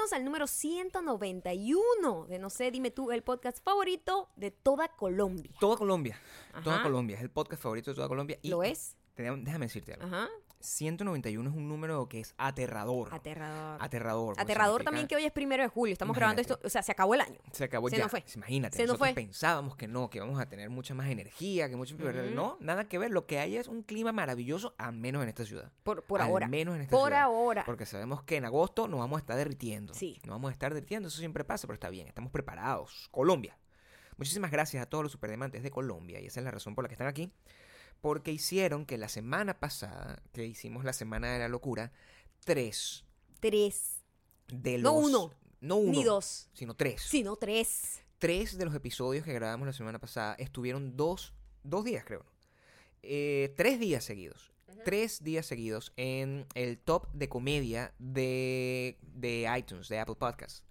Bienvenidos al número 191 de No sé, dime tú, el podcast favorito de toda Colombia. Toda Colombia. Toda. Colombia. Es el podcast favorito de toda Colombia. Y ¿Lo es? te- déjame decirte algo. Ajá. 191 es un número que es aterrador. Aterrador. Aterrador. Aterrador también que hoy es primero de julio. Estamos grabando esto, o sea, se acabó el año. Se acabó Se ya. nos fue. Imagínate, Se nos nosotros fue. pensábamos que no, que íbamos a tener mucha más energía, que mucho... No, nada que ver. Lo que hay es un clima maravilloso, al menos en esta ciudad. Por, por Al ahora. menos en esta por ciudad. ahora. Porque sabemos que en agosto nos vamos a estar derritiendo. Sí. Nos vamos a estar derritiendo, eso siempre pasa, pero está bien, estamos preparados. Colombia. Muchísimas gracias a todos los superdiamantes de Colombia, y esa es la razón por la que están aquí. Porque hicieron que la semana pasada, que hicimos la semana de la locura, tres Tres. de los. No uno, No uno. ni dos. Sino tres. Sino tres. Tres de los episodios que grabamos la semana pasada estuvieron dos, dos días, creo. Eh, tres días seguidos. Tres días seguidos en el top de comedia de, de iTunes, de Apple Podcasts.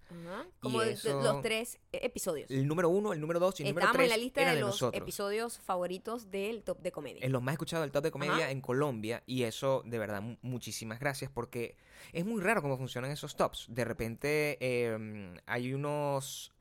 Como de- de eso- los tres eh, episodios. El número uno, el número dos y el número tres en la lista de de los nosotros. episodios favoritos del top de comedia. Es los más escuchados del top de comedia en Colombia y eso, de verdad, mu- muchísimas gracias porque es muy raro cómo funcionan esos tops. De repente eh, hay unos...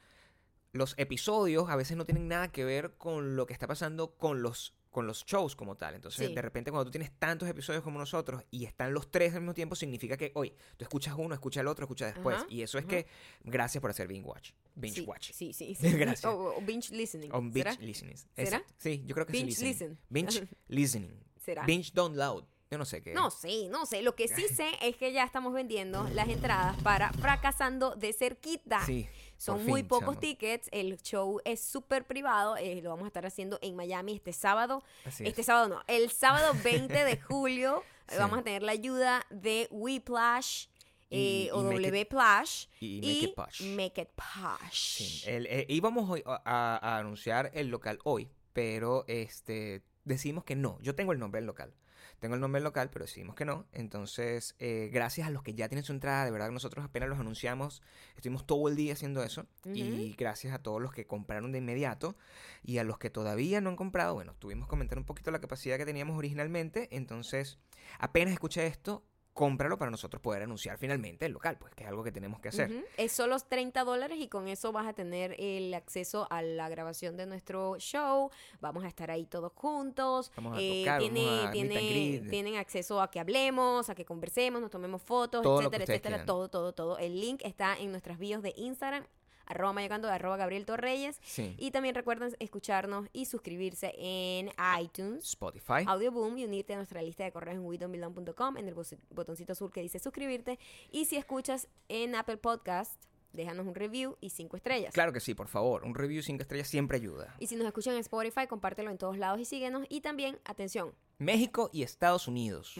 Los episodios a veces no tienen nada que ver con lo que está pasando con los con los shows como tal. Entonces, Sí. de repente, cuando tú tienes tantos episodios como nosotros y están los tres al mismo tiempo, significa que, hoy tú escuchas uno, escuchas el otro, escuchas después. Ajá, Y eso es ajá. que, gracias por hacer binge watch. Binge sí, watch. Sí, sí, sí. Gracias. O, o binge listening. ¿Será? binge listening. ¿Será? Sí, yo creo que Binge es listening. listen. Binge listening. ¿Será? Binge don't loud. Yo no sé qué. No sé, no sé. Lo que sí sé es que ya estamos vendiendo las entradas para Fracasando de Cerquita. Sí. Son muy fin, pocos chamo. tickets. El show es súper privado. eh, lo vamos a estar haciendo en Miami este sábado. Así este es. sábado no. El sábado 20 de julio eh, Sí. vamos a tener la ayuda de Weplash. Y- eh, o W Plash y Make It Posh. Make It Posh. Sí, el- eh, íbamos a, a- a anunciar el local hoy, pero este decidimos que no. Yo tengo el nombre del local. Tengo el nombre local, pero decidimos que no. Entonces, eh, gracias a los que ya tienen su entrada, de verdad que nosotros apenas los anunciamos, estuvimos todo el día haciendo eso. Y gracias a todos los que compraron de inmediato y a los que todavía no han comprado, bueno, tuvimos que comentar un poquito la capacidad que teníamos originalmente. Entonces, apenas escuché esto, cómpralo para nosotros poder anunciar finalmente el local, pues que es algo que tenemos que hacer. Es solo 30 dólares y con eso vas a tener el acceso a la grabación de nuestro show. Vamos a estar ahí todos juntos. Vamos a Eh, tocar, tiene- vamos a tiene- tienen acceso a que hablemos, a que conversemos, nos tomemos fotos, Todo etcétera, etcétera. quieran. Todo, todo, todo. El link está en nuestras bios de Instagram arroba mayocando, arroba Gabriel Torreyes. Sí. Y también recuerden escucharnos y suscribirse en iTunes. Spotify. Audioboom y unirte a nuestra lista de correos en widomilon.com en el botoncito azul que dice suscribirte. Y si escuchas en Apple Podcast, déjanos un review y cinco estrellas. Claro que sí, por favor. Un review 5 estrellas siempre ayuda. Y si nos escuchan en Spotify, compártelo en todos lados y síguenos. Y también, atención. México y Estados Unidos.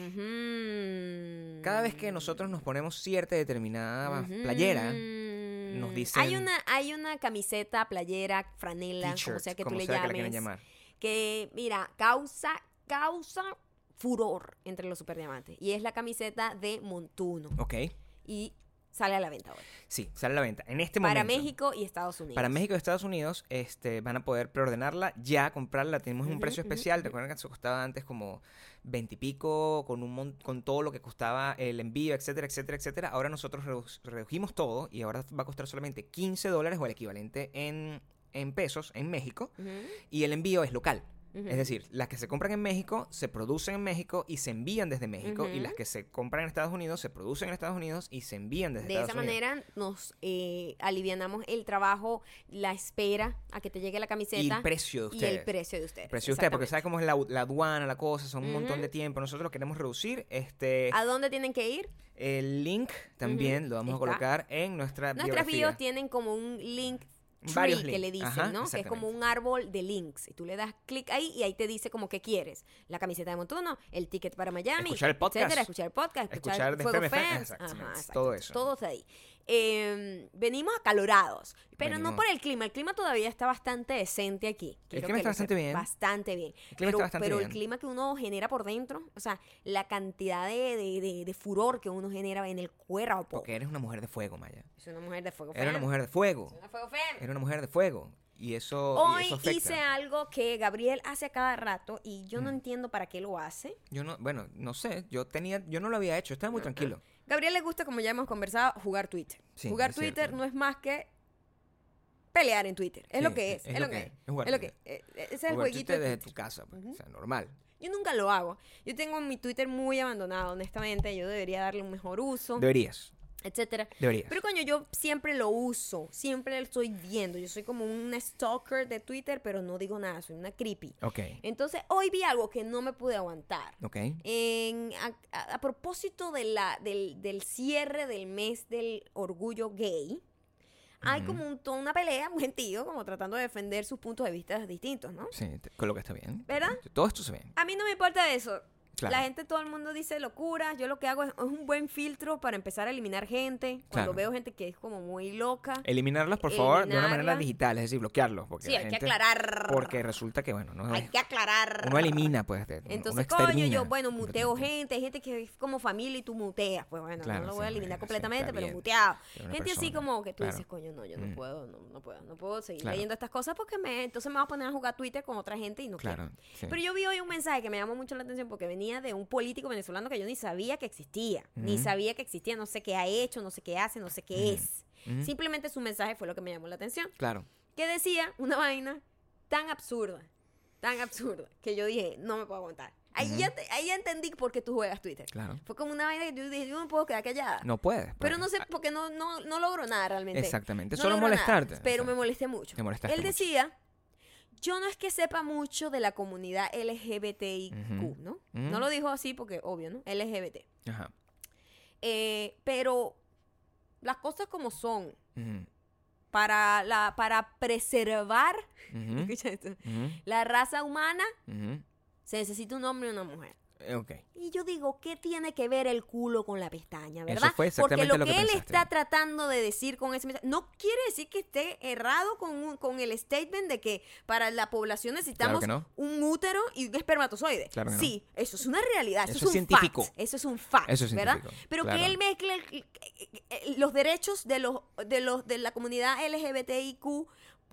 Cada vez que nosotros nos ponemos cierta determinada playera, nos dicen- Hay una, hay una camiseta, playera, franela, como sea que tú le que llames. quieran llamar. que, mira, causa, causa furor entre los superdiamantes. Y es la camiseta de Montuno. Ok. Y sale a la venta hoy. Sí, sale a la venta. En este Para momento. México y Estados Unidos. Para México y Estados Unidos este, van a poder preordenarla, ya comprarla. Tenemos un precio especial. Recuerden que costaba antes como 20 y pico, con, un con todo lo que costaba el envío, etcétera, etcétera, etcétera. Ahora nosotros redu- redujimos todo y ahora va a costar solamente 15 dólares o el equivalente en, en pesos en México. Y el envío es local. Es decir, las que se compran en México se producen en México y se envían desde México. Y las que se compran en Estados Unidos se producen en Estados Unidos y se envían desde De Estados esa Unidos. manera nos eh, alivianamos el trabajo, la espera a que te llegue la camiseta. Y el precio de y ustedes. el precio de ustedes. Precio de usted, porque sabe exactamente. cómo es la, la aduana, la cosa, son un montón de tiempo. Nosotros lo queremos reducir. Este, ¿A dónde tienen que ir? el link también lo vamos Está. a colocar en nuestra Nuestras biografía. bios tienen como un link tree Varios que links. le dicen, Ajá, ¿no? Que es como un árbol de links. Y tú le das clic ahí y ahí te dice como que quieres. La camiseta de Montuno, el ticket para Miami. Escuchar el podcast. etcétera, escuchar el podcast, escuchar, Escuchar Fuego Fans. Ajá, exacto. todo eso. Todo está ahí. Eh, venimos acalorados, pero no por el clima. El clima todavía está bastante decente aquí. Quiero clima está bastante bien. Bastante bien. El clima pero está bastante pero bien. el clima que uno genera por dentro, o sea, la cantidad de, de- de- de furor que uno genera en el cuerpo. Porque eres una mujer de fuego, Maya. Es una mujer de fuego. Era una mujer de fuego. Es una fuego. Era una mujer de fuego. y eso, y Hoy eso afecta. hice algo que Gabriel hace a cada rato y yo no Mm. entiendo para qué lo hace. Yo no, bueno, no sé, yo tenía, yo no lo había hecho, estaba muy tranquilo. Gabriel le gusta, como ya hemos conversado, jugar Twitter. Sí, jugar es Twitter cierto. no es más que pelear en Twitter. Es Sí, lo que es. Es, lo que es. es Es lo que Twitter. eh, eh, Ese es el Jugar jueguito Twitter desde tu casa, pues, o sea, normal. Yo nunca lo hago. Yo tengo mi Twitter muy abandonado, honestamente. Yo debería darle un mejor uso, Deberías, etcétera. deberías. Pero coño, yo siempre lo uso, siempre lo estoy viendo. Yo soy como un stalker de Twitter, pero no digo nada, soy una creepy. ok, Entonces, hoy vi algo que no me pude aguantar. ok. En, a, a- a propósito de la, del, del cierre del mes del orgullo gay, hay como un, toda una pelea, un gentío, como tratando de defender sus puntos de vista distintos, ¿no? Sí, con lo que está bien. ¿Verdad? Todo esto se ve. A mí no me importa eso. Claro. La gente, todo el mundo dice locuras. Yo lo que hago es, es un buen filtro para empezar a eliminar gente. Cuando Claro. veo gente que es como muy loca. Eliminarlas, por favor, de una manera digital, es decir, bloquearlos. Porque Sí, hay que aclarar. Porque resulta que, bueno, no Hay que aclarar. uno elimina, pues. de- Entonces, coño, yo, bueno, muteo gente, hay gente que es como familia y tú muteas. Pues bueno, Claro, no lo sí, voy a eliminar sí, completamente, pero muteado. Gente así como que tú dices, coño, no, yo no Mm. puedo, no, no puedo, no puedo seguir leyendo estas cosas porque me, entonces me voy a poner a jugar Twitter con otra gente y no quiero. Pero yo vi hoy un mensaje que me llamó mucho la atención porque venía de un político venezolano que yo ni sabía que existía. Ni sabía que existía, no sé qué ha hecho, no sé qué hace, no sé qué es. Simplemente su mensaje fue lo que me llamó la atención. Claro. Que decía una vaina tan absurda, tan absurda, que yo dije, no me puedo aguantar. Ahí, ya, te- ahí ya entendí por qué tú juegas Twitter. Claro. Fue como una vaina que yo dije, yo no puedo quedar callada. No puedes. Pero pues. no sé, Ah, porque no, no, no logro nada realmente. Exactamente. No Solo nada, molestarte. pero o me molesté mucho. te molestaste Él mucho. decía, yo no es que sepa mucho de la comunidad LGBTIQ. ¿no? No lo dijo así porque, obvio, ¿no? LGBT. Ajá. Eh, pero las cosas como son, para, la, para preservar esto, la raza humana, se necesita un hombre y una mujer. Eh, Ok. Y yo digo, ¿qué tiene que ver el culo con la pestaña, Eso verdad? Porque lo, lo que, que él pensaste. está tratando de decir con ese mensaje no quiere decir que esté errado con, un- con el statement de que para la población necesitamos no. un útero y un espermatozoide. Claro no. sí, eso es una realidad, eso, Eso es un científico. fact. Eso es un fact, Eso es ¿verdad? científico, Pero claro. que él mezcle el- los derechos de los de los de la comunidad LGBTIQ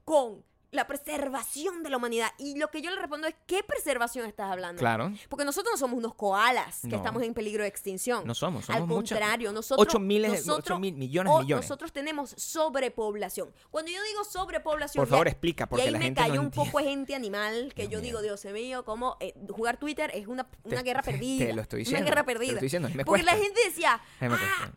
con la preservación de la humanidad. Y lo que yo le respondo es, ¿qué preservación estás hablando? Claro. Porque nosotros no somos unos koalas que No. estamos en peligro de extinción. No somos. Somos Al muchas- contrario, nosotros, ocho miles de- nosotros- ocho mil millones de o- millones. nosotros tenemos sobrepoblación. Cuando yo digo sobrepoblación, Por y favor, explica, y porque ahí la me gente cayó no un entiende. poco de gente animal que Dios yo mío. digo, Dios mío, como eh, jugar Twitter es una, una Te- guerra te- perdida. te lo estoy Una diciendo, guerra te lo perdida. estoy diciendo, me Porque la gente decía, ah,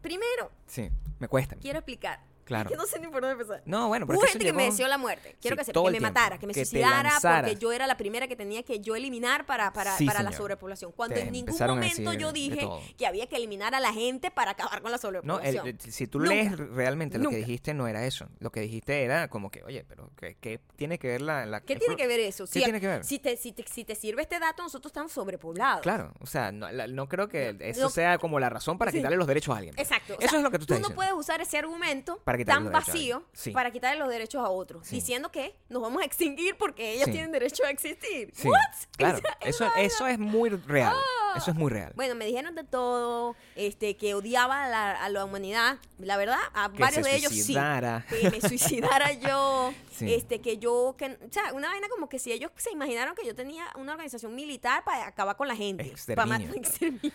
primero, Sí, me cuesta. quiero explicar. Claro. Que no sé ni por dónde empezar. No, bueno, pero Hubo gente que me deseó la muerte. Quiero Sí, que, se, que me tiempo. matara, que me Que suicidara, porque yo era la primera que tenía que yo eliminar para, para, Sí, para la sobrepoblación. Cuando Te en ningún momento yo dije que había que eliminar a la gente para acabar con la No, sobrepoblación. el- el- si tú Nunca. lees realmente lo Nunca. que dijiste, no era eso. Lo que dijiste era como que, oye, pero ¿qué, qué tiene que ver la... la- ¿Qué tiene que ver eso? ¿Qué tiene que ver? Si te, si, te, si te sirve este dato, nosotros estamos sobrepoblados. Claro, o sea, no, la- no creo que No, eso no- sea como la razón para quitarle los derechos a alguien. Exacto. Eso es lo que tú estás no puedes usar ese argumento Para tan los derechos a vacío. Sí. para quitarle los derechos a otros, Sí. diciendo que nos vamos a extinguir porque ellos Sí. tienen derecho a existir. ¿What? Claro, eso, eso es muy real. Ah. Eso es muy real. Bueno, me dijeron de todo, este, que odiaba a la, a la humanidad. La verdad, a Que varios se de ellos sí. Que me suicidara yo. Este, que yo, que, o sea, una vaina como que si ellos se imaginaron que yo tenía una organización militar para acabar con la gente. Para matar Exterminio.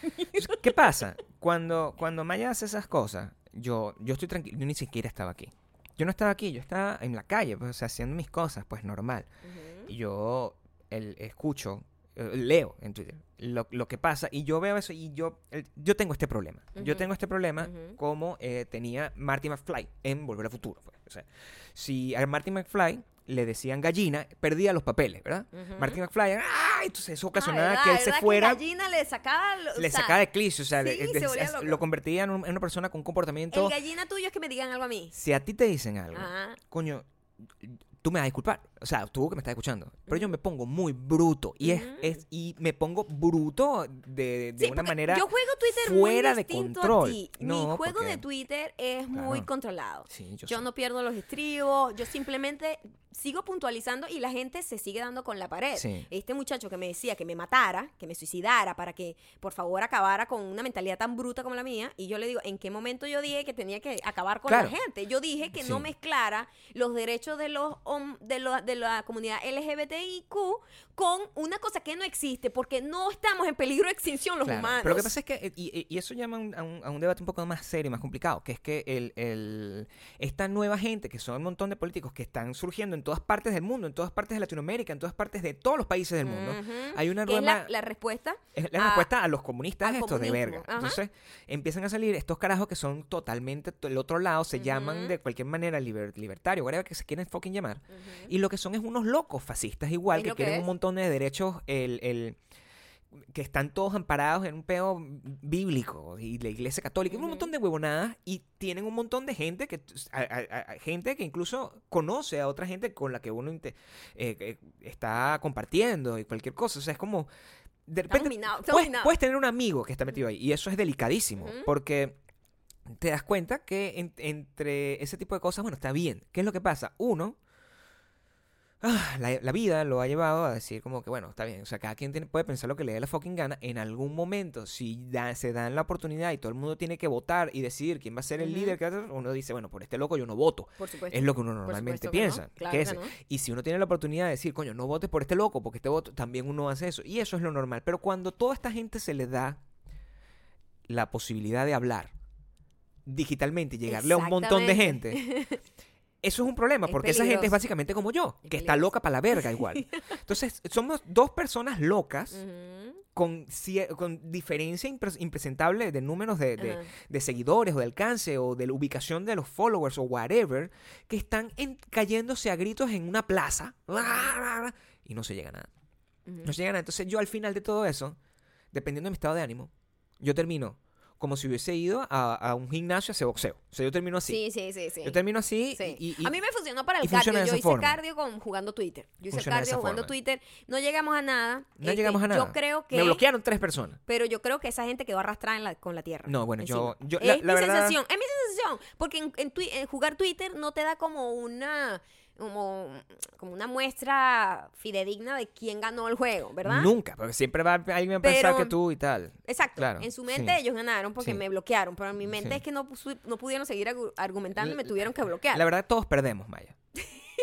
¿Qué pasa? Cuando, cuando Maya hace esas cosas, yo, yo estoy tranquilo. Yo ni siquiera estaba aquí. Yo no estaba aquí, yo estaba en la calle, pues, o sea, haciendo mis cosas, pues normal. Y yo el, escucho, eh, leo en Twitter lo, lo que pasa y yo veo eso y yo, el- yo tengo este problema. Yo tengo este problema como eh, tenía Marty McFly en Volver al Futuro. pues. O sea, si a Marty McFly le decían gallina, perdía los papeles, ¿verdad? Ujú. Marty McFly, ¡ah! Entonces eso ocasionaba Ah, que él se ¿verdad fuera gallina le sacaba... o le sea, sacaba de clicio, o sea, sí, se lo convertía en, un- en una persona con un comportamiento. El gallina tuyo es que me digan algo a mí. Si a ti te dicen algo, Ajá. coño, tú me vas a disculpar. O sea, tú que me estás escuchando. Pero yo me pongo muy bruto. Y, es, es- y me pongo bruto de, de Sí, una porque manera. Yo juego Twitter fuera muy de distinto control. a ti. No, Mi juego porque- de Twitter es muy Claro. controlado. Sí, yo Yo sé. no pierdo los estribos, yo simplemente sigo puntualizando y la gente se sigue dando con la pared. Sí. Este muchacho que me decía que me matara, que me suicidara para que por favor acabara con una mentalidad tan bruta como la mía, y yo le digo, ¿en qué momento yo dije que tenía que acabar con Claro. la gente? Yo dije que no Sí. mezclara los derechos de los hom- de, lo- de la comunidad LGBTIQ con una cosa que no existe, porque no estamos en peligro de extinción los Claro, humanos. Pero lo que pasa es que, eh, y, y- eso llama a un, a debate un poco más serio y más complicado, que es que el, el- esta nueva gente, que son un montón de políticos que están surgiendo en todas partes del mundo, en todas partes de Latinoamérica, en todas partes de todos los países del mundo, hay una Que es nueva... la, la respuesta Es la a- respuesta a los comunistas estos de verga. ajá. Entonces empiezan a salir estos carajos que son totalmente del otro lado, se llaman de cualquier manera liber- libertario, whatever que se quieren fucking llamar. Y lo que son es unos locos fascistas igual, que quieren es. un montón de derechos, el, el- que están todos amparados en un peo bíblico y la iglesia católica, y un Ujú. montón de huevonadas y tienen un montón de gente que a- a- a- gente que incluso conoce a otra gente con la que uno eh, eh, está compartiendo y cualquier cosa, o sea, es como de repente puedes, puedes tener un amigo que está metido ahí y eso es delicadísimo porque te das cuenta que en- entre ese tipo de cosas, bueno, está bien. ¿Qué es lo que pasa? Uno, ah, la, la vida lo ha llevado a decir como que, bueno, está bien. O sea, cada quien tiene- puede pensar lo que le dé la fucking gana. En algún momento, si da- se dan la oportunidad y todo el mundo tiene que votar y decidir quién va a ser el líder, que uno dice, bueno, por este loco yo no voto. Por supuesto. Es lo que uno normalmente no, piensa. claro que que ese. no. Y si uno tiene la oportunidad de decir, coño, no votes por este loco, porque este voto, también uno hace eso. Y eso es lo normal. Pero cuando toda esta gente se le da la posibilidad de hablar digitalmente y llegarle a un montón de gente, eso es un problema, Es porque esa gente es básicamente como yo, Es que está loca para la verga igual. Entonces, somos dos personas locas con, con diferencia impres- impresentable de números de, de- seguidores o de alcance o de la ubicación de los followers o whatever, que están en- cayéndose a gritos en una plaza y no se llega a nada. No se llega a nada. Entonces yo al final de todo eso, dependiendo de mi estado de ánimo, yo termino como si hubiese ido a, a un gimnasio a hacer boxeo. O sea, yo termino así. Sí, sí, sí, sí. Yo termino así Sí. y, y- a mí me funcionó para el cardio. Yo hice forma. cardio con, jugando Twitter. Yo hice Funciona cardio jugando forma. Twitter. No llegamos a nada. no Este, llegamos a nada. Yo creo que. Me bloquearon tres personas. Pero yo creo que esa gente quedó arrastrada en la- con la tierra. No, bueno, yo- encima. yo- es la- mi la verdad- sensación, es mi sensación. Porque en, en jugar Twitter no te da como una como, como una muestra fidedigna de quién ganó el juego, ¿verdad? Nunca, porque siempre va alguien a pensar Pero- que tú y tal. Exacto. Claro, en su mente sí. ellos ganaron porque Sí. me bloquearon, pero en mi mente Sí. es que no, no pudieron seguir argu- argumentando y me tuvieron que bloquear. La verdad, todos perdemos, Maya.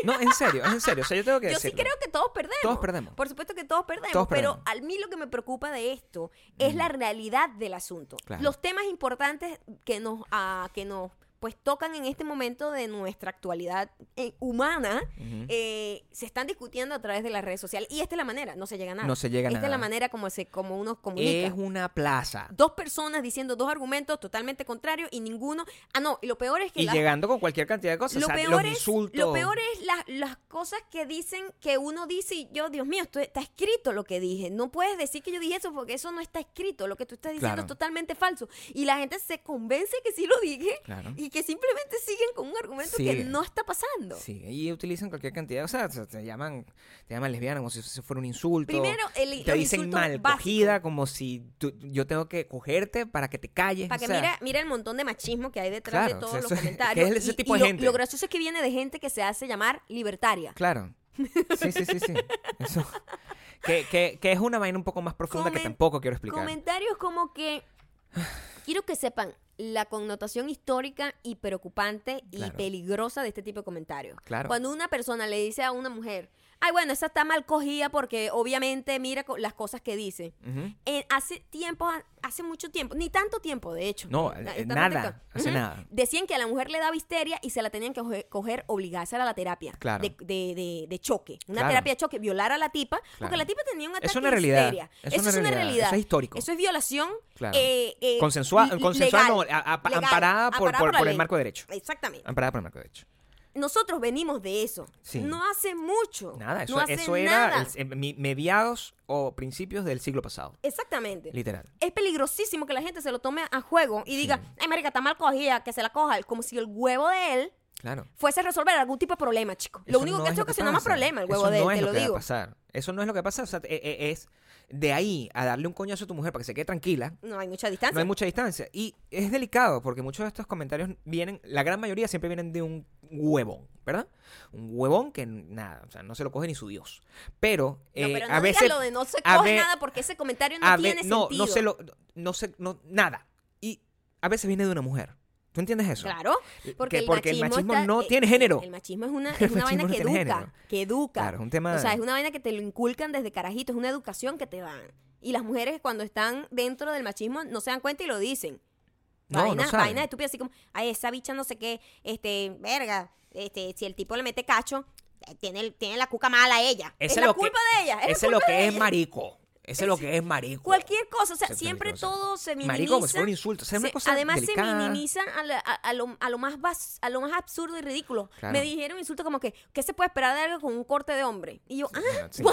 No, en serio, en serio. O sea, yo tengo que Yo sí creo que todos perdemos. Todos perdemos. Por supuesto que todos perdemos, Todos pero a mí lo que me preocupa de esto es la realidad del asunto. Claro. Los temas importantes que nos, ah, que nos pues tocan en este momento de nuestra actualidad eh, humana eh, se están discutiendo a través de las redes sociales y esta es la manera, no se llega a nada. No se llega a Esta es la nada. manera como se como uno comunica. Es una plaza. Dos personas diciendo dos argumentos totalmente contrarios y ninguno. Ah, no, y lo peor es que Y las- llegando con cualquier cantidad de cosas. lo o sea, peor, los es, insultos. lo peor es la- las cosas que dicen que uno dice y yo, Dios mío, esto está escrito lo que dije. No puedes decir que yo dije eso porque eso no está escrito. Lo que tú estás diciendo Claro. es totalmente falso. Y la gente se convence que sí lo dije Claro. y que simplemente siguen con un argumento que no está pasando. Sí, y utilizan cualquier cantidad, o sea, se- te llaman, te llaman lesbiana como si eso fuera un insulto. Primero, el, te dicen mal cogida, como si tú- yo tengo que cogerte para que te calles. Para o que sea, mira, mira el montón de machismo que hay detrás Claro, de todos o sea, los eso comentarios. que es ese Y- tipo y de lo- gente. Lo gracioso es que viene de gente que se hace llamar libertaria. Claro. Sí, sí, sí, sí. Eso. Que, que, que es una vaina un poco más profunda que tampoco quiero explicar. Comentarios como que quiero que sepan la connotación histórica y preocupante y Claro. peligrosa de este tipo de comentarios. Claro. Cuando una persona le dice a una mujer, ay, bueno, esa está mal cogida porque obviamente mira co- las cosas que dice. Ujú. Hace tiempo, hace mucho tiempo, ni tanto tiempo, de hecho. No, Eh, eh, tanto nada, tiempo. hace Ujú. nada. Decían que a la mujer le daba histeria y se la tenían que coger, esa era la terapia Claro. de, de- de- de choque. Una Claro. terapia de choque, violar a la tipa, porque Claro. la tipa tenía un ataque Es una de realidad, histeria. es Eso una es una realidad, realidad. eso es histórico. Eso es violación Claro. eh, eh, Consensual, l- consensual legal, no, a- a- legal, amparada por, por- el marco de derecho. Exactamente. Amparada por el marco de derecho. Nosotros venimos de eso. Sí. No hace mucho. Nada, eso, no hace eso era nada. el- mi- mediados o principios del siglo pasado. Exactamente. Literal. Es peligrosísimo que la gente se lo tome a juego y diga, ay, marica, está mal cogida, que se la coja. Como si el huevo de él Claro. fuese a resolver algún tipo de problema, chico. Lo único no que es esto ocasionó más problema, el huevo Eso de él, no es te lo lo que va a digo. pasar. Eso no es lo que pasa. O sea, e- e- es de ahí a darle un coñazo a tu mujer para que se quede tranquila. No hay mucha distancia. No hay mucha distancia. Y es delicado porque muchos de estos comentarios vienen, la gran mayoría siempre vienen de un huevón, ¿verdad? Un huevón que nada, o sea, no se lo coge ni su Dios. Pero, No, eh, pero no a veces. lo de no se coge nada porque ese comentario no ve- tiene no, sentido. no se lo. No sé, no, nada. Y a veces viene de una mujer. ¿Tú entiendes eso? Claro, porque, Que- el, porque el machismo está- no eh, tiene género. El machismo es una, es una vaina no que educa, que educa. Claro, es un tema. O sea, es una vaina que te lo inculcan desde carajito, es una educación que te dan. Y las mujeres cuando están dentro del machismo no se dan cuenta y lo dicen. No, no Vainas, saben. vainas estúpidas así como, ay, esa bicha no sé qué, este, verga, este, si el tipo le mete cacho, eh, tiene, tiene la cuca mala a ella. Ese es la que- culpa de ella. Es Ese es lo que es marico. Ese es lo que es marico. Cualquier cosa, o sea, siempre todo se minimiza. Marico, como si fuera un insulto. O sea, una Se- cosa además delicada. se minimiza a, la- a- a lo, a lo más bas- a lo más absurdo y ridículo. Claro. Me dijeron insulto como que ¿qué se puede esperar de algo con un corte de hombre? Y yo, ah, sí,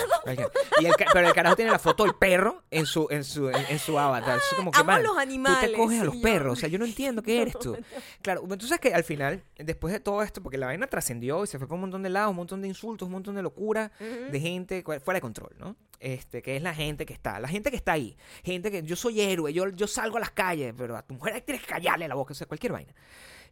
y el pero el carajo tiene la foto del perro en su, en su, en, en su avatar. Es como que, Amo man, los Tú te animales, coges a los perros. O sea, yo no entiendo qué eres tú. Claro, tú sabes que al final, después de todo esto, porque la vaina trascendió y se fue por un montón de lados, un montón de insultos, un montón de locura, de gente fuera de control, ¿no? Este, que es la gente que está, la gente que está ahí. Gente que yo soy héroe, yo, yo salgo a las calles, pero a tu mujer tienes que callarle la boca, o sea, cualquier vaina.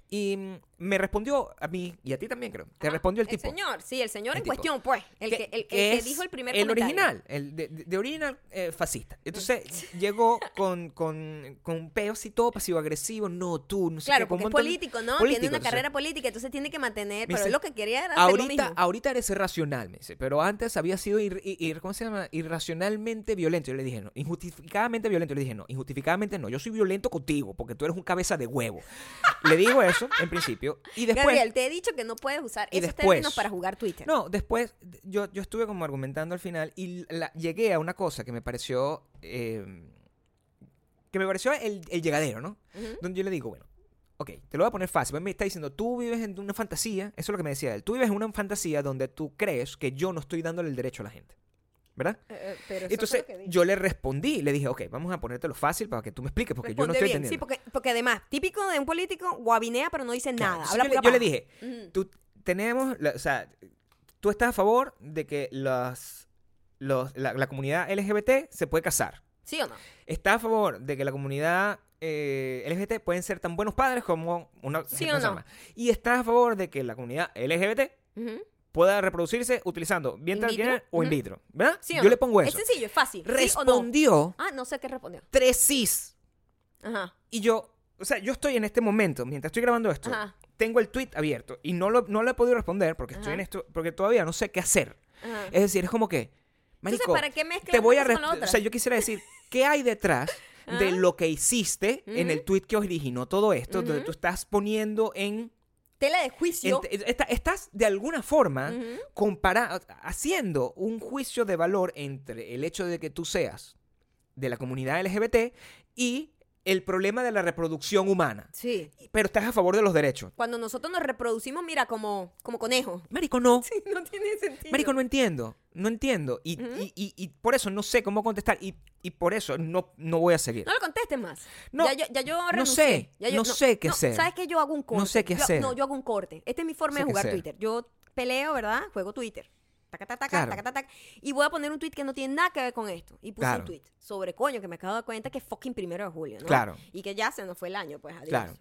Y mm, me respondió a mí, y a ti también creo, te respondió el tipo. señor, sí, el señor El en tipo. cuestión, pues. El que, el, el que es dijo el primer el comentario. original, el de, original eh, fascista. Entonces llegó con, con, con un peo así todo pasivo-agresivo, no tú, no sé Claro, qué, porque es político, ¿no? político, tiene una entonces, carrera política, entonces tiene que mantener, pero dice, él lo que quería era hacer lo Ahorita, mismo. ahorita eres irracional, me dice, pero antes había sido ir- ¿cómo se llama? irracionalmente violento. Yo le dije, no, injustificadamente violento. Yo le dije, no, injustificadamente no. Yo soy violento contigo porque tú eres un cabeza de huevo. le digo eso en principio y después Gabriel, te he dicho que no puedes usar esos después- términos para jugar Twitter. No, después yo, yo estuve como argumentando al final y la- llegué a una cosa que me pareció. eh, que me pareció el, el llegadero, ¿no? Ujú. Donde yo le digo, bueno, ok, te lo voy a poner fácil. Pues me está diciendo, tú vives en una fantasía, eso es lo que me decía él. Tú vives en una fantasía donde tú crees que yo no estoy dándole el derecho a la gente. ¿Verdad? Eh, eh, pero Entonces yo le respondí, le dije, ok, vamos a ponértelo fácil para que tú me expliques, porque yo no estoy bien. entendiendo. Sí, porque, porque además, típico de un político, guabinea, pero no dice Claro, nada. Habla yo, le, yo le dije, tú tenemos, la- o sea, tú estás a favor de que los, los, la, la comunidad LGBT se puede casar. ¿Sí o no? ¿Estás a favor de que la comunidad eh, LGBT pueden ser tan buenos padres como una ¿Sí gente o no? Y estás a favor de que la comunidad LGBT. Pueda reproducirse utilizando vientre artificial o in vitro, ¿verdad? ¿Sí Yo no? le pongo Es eso. sencillo, es fácil. ¿Sí o no? Respondió Ah, no sé qué respondió. tres cis. Ajá. Y yo, o sea, yo estoy en este momento, mientras estoy grabando esto, Ajá. tengo el tweet abierto y no lo, no lo he podido responder porque estoy Ajá. en esto, porque todavía no sé qué hacer. Ajá. Es decir, es como que, marico, Entonces, ¿para qué te voy a con o sea, yo quisiera decir, ¿qué hay detrás de lo que hiciste en el tweet que originó todo esto, donde Ujú. tú estás poniendo en, Tela de juicio. estás de alguna forma haciendo un juicio de valor entre el hecho de que tú seas de la comunidad LGBT y el problema de la reproducción humana. Sí. Pero estás a favor de los derechos. Cuando nosotros nos reproducimos, mira, como, como conejos. Marico, no. Sí, no tiene sentido. Marico, no entiendo. No entiendo. Y, Ujú. y- y- y por eso no sé cómo contestar. Y, y por eso no, no voy a seguir. No lo contestes más. No, ya yo, ya yo no sé, Ya yo- no sé qué hacer. ¿Sabes que Yo hago un corte. sé qué Yo- hacer. no, yo hago un corte. Esta es mi forma Sé de jugar. Twitter. Yo peleo, ¿verdad? Juego Twitter. Taca, taca, taca, Claro. taca, taca, taca. Y voy a poner un tweet que no tiene nada que ver con esto. Y puse Claro. un tweet sobre coño, que me acabo de dar cuenta que es fucking primero de julio, ¿no? Claro. Y que ya se nos fue el año, pues adiós. Claro.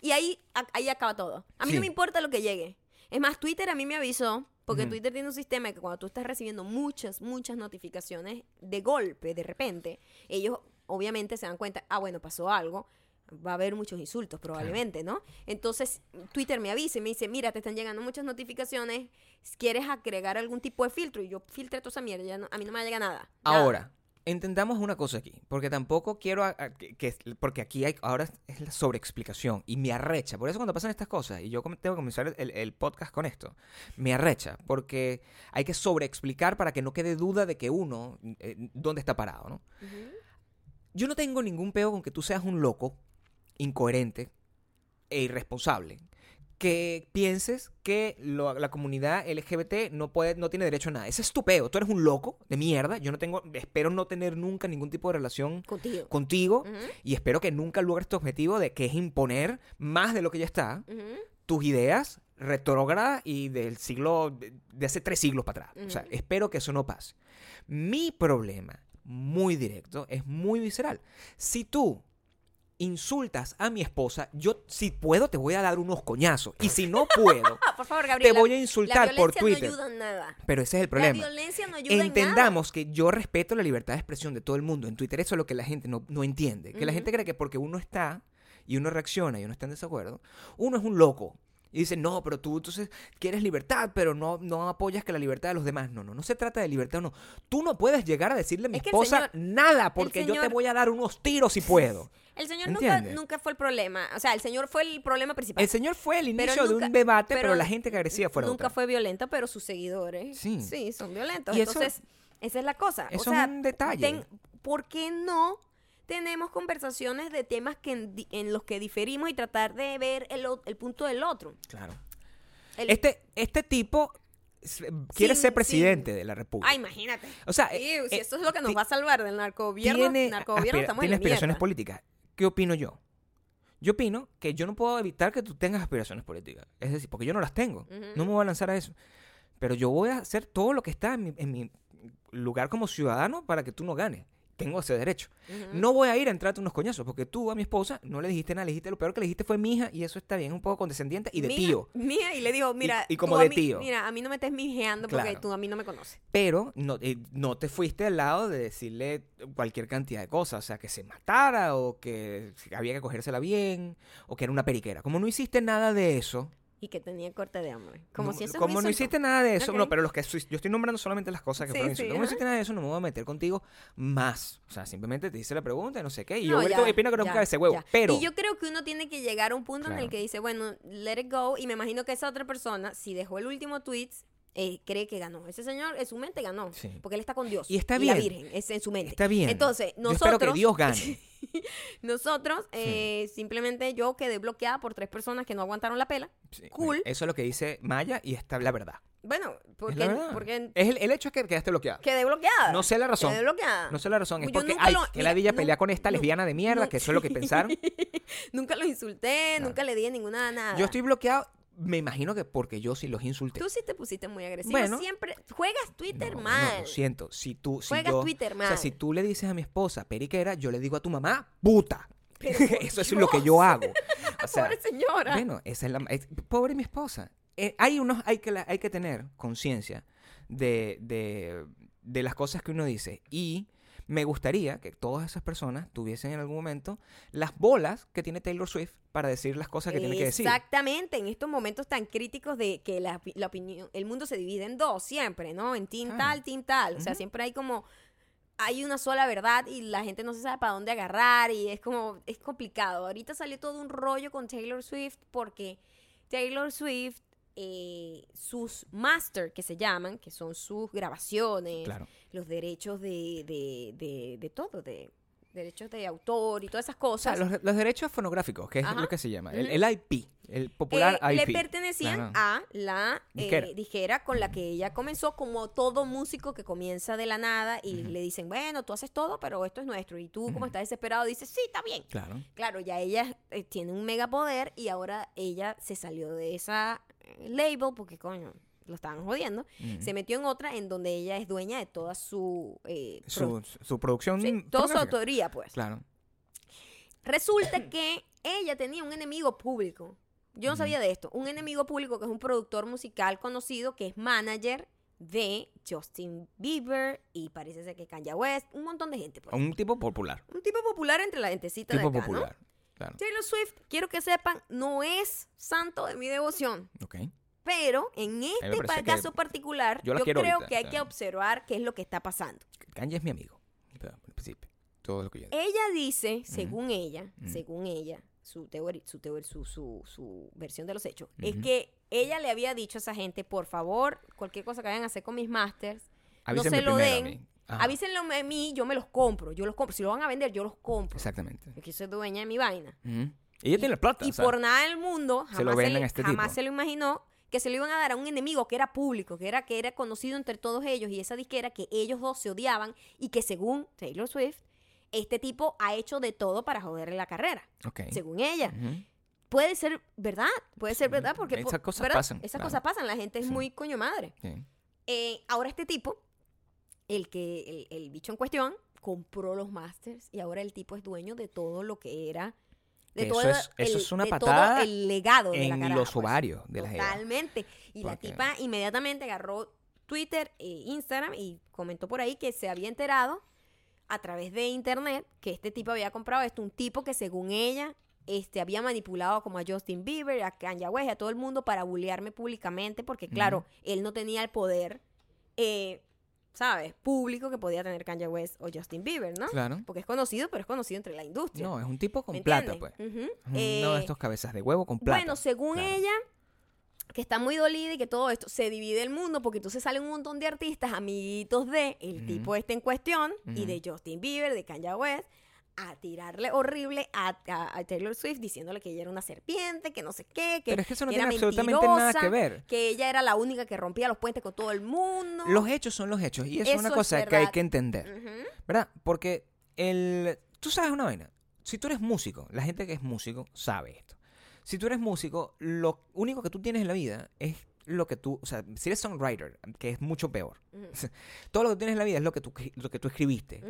Y ahí, ahí acaba todo. A mí Sí. no me importa lo que llegue. Es más, Twitter a mí me avisó, porque. Twitter tiene un sistema que cuando tú estás recibiendo muchas, muchas notificaciones de golpe, de repente, ellos obviamente se dan cuenta, ah, bueno, pasó algo, va a haber muchos insultos probablemente, ¿no? Entonces, Twitter me avisa y me dice, mira, te están llegando muchas notificaciones, ¿quieres agregar algún tipo de filtro? Y yo filtré toda esa mierda, ya no- a mí no me llega nada. nada. Ahora, entendamos una cosa aquí, porque tampoco quiero a- a- que, que- porque aquí hay ahora es la sobreexplicación y me arrecha. Por eso cuando pasan estas cosas y yo tengo que comenzar el, el podcast con esto, me arrecha porque hay que sobreexplicar para que no quede duda de que uno eh, dónde está parado, ¿no? Yo no tengo ningún peo con que tú seas un loco, incoherente e irresponsable. Que pienses que lo- la comunidad LGBT no puede, no tiene derecho a nada. Ese es tu peo. Tú eres un loco de mierda. Yo no tengo, espero no tener nunca ningún tipo de relación Contigo. contigo. Ujú, Y espero que nunca logres tu objetivo de que es imponer más de lo que ya está ujú. tus ideas retrógrada y del siglo, de, de hace tres siglos para atrás. O sea, espero que eso no pase. Mi problema, muy directo, es muy visceral. Si tú insultas a mi esposa, yo si puedo te voy a dar unos coñazos. Y si no puedo, por favor, Gabriela. te voy a la insultar por Twitter. no ayuda en nada. Pero ese es el La problema. violencia no ayuda en nada. Entendamos que yo respeto la libertad de expresión de todo el mundo. En Twitter eso es lo que la gente no, no entiende. Que la gente cree que porque uno está y uno reacciona y uno está en desacuerdo, uno es un loco. Y dice, no, pero tú entonces quieres libertad, pero no, no apoyas que la libertad de los demás. No, no, no se trata de libertad o no. Tú no puedes llegar a decirle a mi Es que el esposa señor- nada porque yo te voy a dar unos tiros si puedo. El señor nunca, nunca fue el problema. O sea, el señor fue el problema principal. El señor fue el inicio de un debate, pero, pero la gente que agresía fuera Nunca otra. fue violenta, pero sus seguidores Sí. sí, son violentos. Y eso- Entonces, esa es la cosa. eso o sea, es un detalle. ¿por qué no tenemos conversaciones de temas que en, los que diferimos y tratar de ver el, el punto del otro? Claro. El- Este, este tipo quiere Sin- ser presidente sin- de la República. Ah, imagínate. O sea, Iu, si eh, eso es lo que nos va a salvar del narcogobierno, tiene, narcogobierno aspira- estamos tiene en la aspiraciones mierda. políticas. ¿Qué opino yo? Yo opino que yo no puedo evitar que tú tengas aspiraciones políticas. Es decir, porque yo no las tengo. No me voy a lanzar a eso. Pero yo voy a hacer todo lo que está en mi, en mi lugar como ciudadano para que tú no ganes. Tengo ese derecho. No voy a ir a entrarte unos coñazos porque tú a mi esposa no le dijiste nada, le dijiste lo peor que le dijiste fue mi hija y eso está bien, un poco condescendiente y de Mía- tío. Mía, y le digo, mira. y como tú de mí- tío. Mira, a mí no me estés mijeando porque Claro. tú a mí no me conoces. Pero no, eh, no te fuiste al lado de decirle cualquier cantidad de cosas. O sea, que se matara o que había que cogérsela bien o que era una periquera. Como no hiciste nada de eso. Y que tenía corte de hambre. Como no- si eso es como no insulto. hiciste nada de eso. No, pero los que yo estoy nombrando solamente las cosas que Sí, fueron sí. Como no hiciste nada de eso, no me voy a meter contigo más. O sea, simplemente te hice la pregunta y no sé qué. Y No, yo ya, que no ya, ese huevo. ya. Pero. Y yo creo que uno tiene que llegar a un punto en el que dice, bueno, let it go. Y me imagino que esa otra persona, si dejó el último tweet, eh, cree que ganó. Ese señor en su mente ganó. Sí. Porque él está con Dios. Y está la bien. Virgen, es en su mente. Está bien. Entonces, Yo nosotros. espero que Dios gane. nosotros, eh, simplemente yo quedé bloqueada por tres personas que no aguantaron la pela. Sí, cool. Eso es lo que dice Maya y está la verdad. Bueno, porque, la Es el, el hecho es que quedaste bloqueado. quedé bloqueada. No sé la razón. Quedé bloqueada. No sé la razón, es Yo porque ay, lo- que mira, la villa pelea con esta lesbiana de mierda, que eso es lo que pensaron. nunca los insulté, nunca le di ninguna nada. Yo estoy bloqueado, me imagino que porque yo sí los insulté. Tú sí te pusiste muy agresivo. Bueno. Siempre juegas Twitter No, no, mal. lo siento. Si tú, si Juegas yo, Twitter o sea, si tú le dices a mi esposa periquera, yo le digo a tu mamá puta. Pero Eso es lo que yo hago. O sea, Pobre señora. bueno, esa es la es- pobre mi esposa. Eh, hay unos, hay que la- hay que tener conciencia de, de, de las cosas que uno dice y me gustaría que todas esas personas tuviesen en algún momento las bolas que tiene Taylor Swift para decir las cosas que tiene que decir. Exactamente, en estos momentos tan críticos de que la, opi- la opinión, el mundo se divide en dos siempre, ¿no? En team Claro. tal, team tal. O sea, siempre hay como, hay una sola verdad y la gente no se sabe para dónde agarrar y es como, es complicado. Ahorita salió todo un rollo con Taylor Swift porque Taylor Swift, eh, sus master que se llaman, que son sus grabaciones, Claro. los derechos de, de, de, de todo, de derechos de autor y todas esas O sea, cosas. los, los derechos fonográficos, que es Ajá. lo que se llama, el, IP, el popular Eh, IP. le pertenecían a la eh, disquera. con la que ella comenzó, como todo músico que comienza de la nada y le dicen, bueno, tú haces todo, pero esto es nuestro. Y tú, como estás desesperado, dices, sí, está bien. Claro. Claro, ya ella eh, tiene un megapoder y ahora ella se salió de esa eh, label porque, coño, lo estaban jodiendo. Se metió en otra en donde ella es dueña de toda su... eh, pro- Su, producción. sí, toda su autoría, pues. Claro. Resulta que ella tenía un enemigo público. Yo no sabía de esto. Un enemigo público que es un productor musical conocido que es manager de Justin Bieber y parece ser que Kanye West, un montón de gente. pues. Un tipo popular. Un tipo popular entre la gentecita Tipo de acá, ¿no? Claro. Taylor Swift, quiero que sepan, no es santo de mi devoción. Ok. Pero en este caso particular, yo creo ahorita, que hay que observar qué es lo que está pasando. Kanye es mi amigo. Pero, al principio. Todo lo que yo Ella dice, según ella, según ella, su teoría, su, teor- su, su, su versión de los hechos, es que ella le había dicho a esa gente, por favor, cualquier cosa que vayan a hacer con mis masters, Avísenme se lo den. Ajá. avísenlo a mí, yo me los compro, yo los compro. Si lo van a vender, yo los compro. Exactamente. Porque soy dueña de mi vaina. Ella tiene plata. Y o sea, por nada del mundo, se lo jamás, se, le, a este jamás tipo. se lo imaginó que se lo iban a dar a un enemigo que era público, que era, que era conocido entre todos ellos y esa disquera que ellos dos se odiaban y que según Taylor Swift, este tipo ha hecho de todo para joderle la carrera, según ella. Puede ser verdad, puede ser verdad porque Esas cosas ¿verdad? pasan, Esas claro. cosas pasan, la gente es Sí. muy coño madre. Sí. Eh, ahora este tipo, el que el, el bicho en cuestión, compró los masters y ahora el tipo es dueño de todo lo que era de Eso todo es- eso el, es una de patada todo el legado de la en caraja, los pues. ovarios de la. Totalmente. Y la tipa inmediatamente agarró Twitter e Instagram y comentó por ahí que se había enterado a través de internet que este tipo había comprado esto, un tipo que según ella este, había manipulado como a Justin Bieber, a Kanye West, a todo el mundo para bullearme públicamente porque claro, él no tenía el poder, eh, ¿sabes? Público que podía tener Kanye West o Justin Bieber, ¿no? Claro. Porque es conocido, pero es conocido entre la industria. No, es un tipo con ¿me plata, entiendes? pues. Uno Eh, de estos cabezas de huevo con plata. bueno, según Claro. ella, que está muy dolida y que todo esto se divide el mundo porque entonces salen un montón de artistas, amiguitos de el tipo este en cuestión y de Justin Bieber, de Kanye West, a tirarle horrible a, a- a Taylor Swift diciéndole que ella era una serpiente, que no sé qué, que, Pero es que eso no que tiene absolutamente nada que ver. que ella era la única que rompía los puentes con todo el mundo. Los hechos son los hechos. Y eso, es una es cosa que hay que entender. ¿Verdad? Porque el... Tú sabes una vaina. Si tú eres músico, la gente que es músico sabe esto. Si tú eres músico, lo único que tú tienes en la vida es lo que tú... O sea, si eres songwriter, que es mucho peor. Todo lo que tienes en la vida es lo que tú, lo que tú escribiste.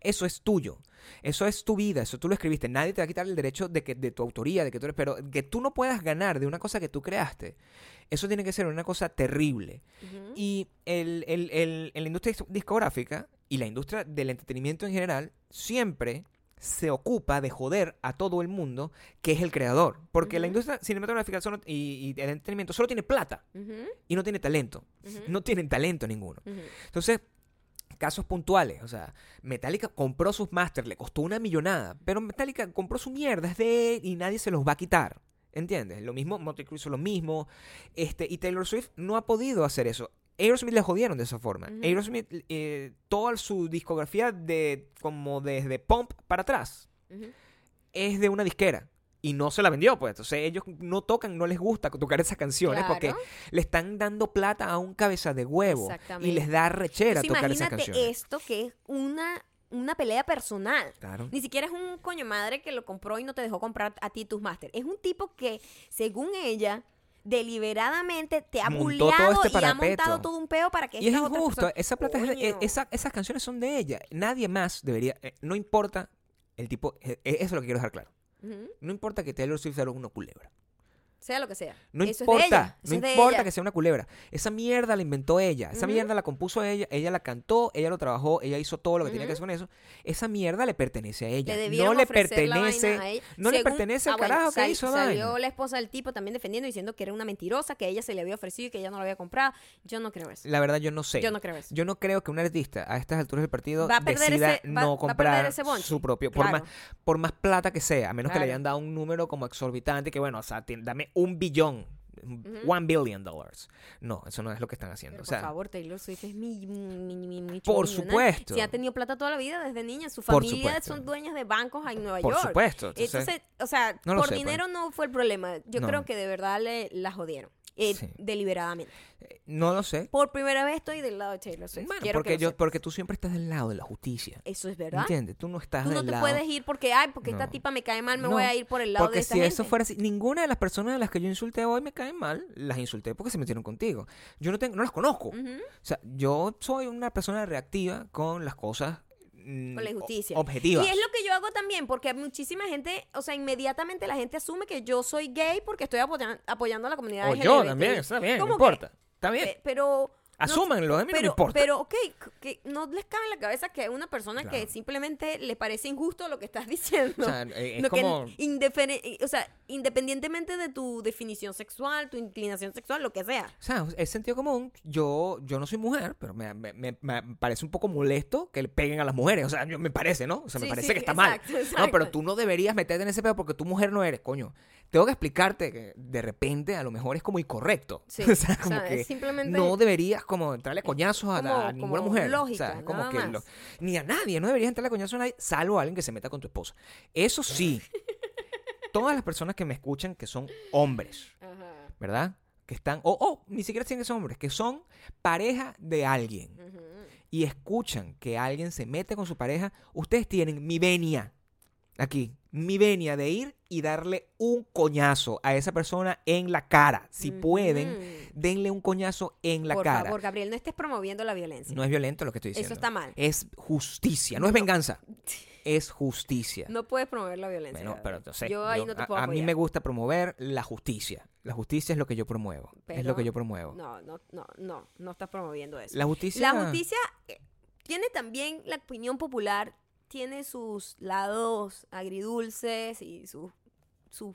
Eso es tuyo. Eso es tu vida. Eso tú lo escribiste. Nadie te va a quitar el derecho de que de tu autoría, de que tú eres. Pero que tú no puedas ganar de una cosa que tú creaste. Eso tiene que ser una cosa terrible. Y el, el- el- en la industria dis- discográfica y la industria del entretenimiento en general siempre se ocupa de joder a todo el mundo que es el creador. Porque la industria cinematográfica solo- y, y el entretenimiento solo tiene plata y no tiene talento. No tienen talento ninguno. Entonces, casos puntuales, o sea, Metallica compró sus masters, le costó una millonada, pero Metallica compró su mierda, es de él y nadie se los va a quitar. ¿Entiendes? Lo mismo, Motley Crue hizo lo mismo, este, y Taylor Swift no ha podido hacer eso. Aerosmith le jodieron de esa forma. Aerosmith, eh, toda su discografía de como desde Pump para atrás es de una disquera. Y no se la vendió, pues. Entonces ellos no tocan, no les gusta tocar esas canciones porque le están dando plata a un cabeza de huevo. Y les da rechera Entonces, tocar esas imagínate canciones. esto que es una, una pelea personal. Claro. Ni siquiera es un coño madre que lo compró y no te dejó comprar a ti tus máster. Es un tipo que, según ella, deliberadamente te ha bulleado este y ha montado todo un peo para que Y es injusto. personas- Esa plata es de- esa- esas canciones son de ella. Nadie más debería. eh, no importa el tipo. eh, eh, eso es lo que quiero dejar claro. No importa que Taylor Swift sea una culebra. Sea lo que sea. No Eso es de ella, importa. eso no es de importa ella. que sea una culebra. Esa mierda la inventó ella. Esa mierda la compuso ella. Ella la cantó. Ella lo trabajó. Ella hizo todo lo que tenía que hacer con eso. Esa mierda le pertenece a ella. Le no le pertenece. a ella. no le pertenece ah, al bueno, carajo que hizo Salió la esposa del tipo también defendiendo, diciendo que era una mentirosa, que ella se le había ofrecido y que ella no lo había comprado. Yo no creo eso. La verdad, yo no sé. Yo no creo eso. Yo no creo que un artista a estas alturas del partido Va a decida ese- no va comprar ese su propio. Por, más, por más plata que sea, a menos que le hayan dado un número como exorbitante, que bueno, o sea, ti- un billón, Ujú. one billion dollars. No, eso no es lo que están haciendo. Pero o sea, por favor, Taylor Swift es mi, mi, mi, mi Por supuesto. Si ha tenido plata toda la vida desde niña. Su Por familia son dueñas de bancos en Nueva por York. supuesto. Entonces, Entonces, o sea, no por pues. dinero no fue el problema. Yo No. creo que de verdad le, la jodieron. Eh, Sí. Deliberadamente. eh, no lo sé. Por primera vez estoy del lado de Taylor Swift. Bueno, Quiero porque, que yo, porque tú siempre estás del lado de la justicia. Eso es verdad. ¿Entiendes? Tú no estás Tú no del te lado. puedes ir porque, ay, porque esta tipa me cae mal, me No, voy a ir por el lado Porque de esta si gente. eso fuera así, ninguna de las personas a las que yo insulté hoy me caen mal, las insulté porque se metieron contigo. Yo no tengo, no las conozco. O sea, yo soy una persona reactiva con las cosas mm, Con la injusticia. o- objetivas. Y es lo que yo hago también, porque muchísima gente, o sea, inmediatamente la gente asume que yo soy gay porque estoy apoya- apoyando a la comunidad o LGBT. yo también, está bien, no importa. Está bien. Pe- Pero... no- Asúmanlo, a mí no me pero, importa. Pero, ok, que no les cabe en la cabeza que una persona que simplemente le parece injusto lo que estás diciendo. O sea, eh, es No, como... indeferen- o sea, independientemente de tu definición sexual, tu inclinación sexual, lo que sea. O sea, es sentido común. Yo, yo no soy mujer, pero me, me- me- me parece un poco molesto que le peguen a las mujeres. O sea, yo- me parece, ¿no? O sea, me Sí, parece sí, que está mal. exacto, No, pero tú no deberías meterte en ese pedo porque tú mujer no eres, coño. Tengo que explicarte que de repente a lo mejor es como incorrecto. Sí, o sea, o como sea, que es simplemente- no deberías como entrarle coñazos a, la- como- a ninguna mujer. lógica, o sea, como nada que más. lo- ni a nadie, no deberías entrarle coñazos a nadie, salvo a alguien que se meta con tu esposa. Eso sí, todas las personas que me escuchan que son hombres, Ajá. ¿verdad? Que están, o ni siquiera tienen que ser hombres, que son pareja de alguien y escuchan que alguien se mete con su pareja, ustedes tienen mi venia aquí. mi venia de ir y darle un coñazo a esa persona en la cara. Si pueden, denle un coñazo en la Por cara. favor, Gabriel, no estés promoviendo la violencia. No es violento lo que estoy Eso diciendo. está mal. Es justicia, no es venganza. Es justicia. No puedes promover la violencia. Bueno, pero entonces, yo ahí yo- no te a, puedo a mí me gusta promover la justicia. La justicia es lo que yo promuevo. es lo que yo promuevo. No, no, no, no, no estás promoviendo eso. La justicia. La justicia eh, tiene también la opinión popular, tiene sus lados agridulces y sus, sus,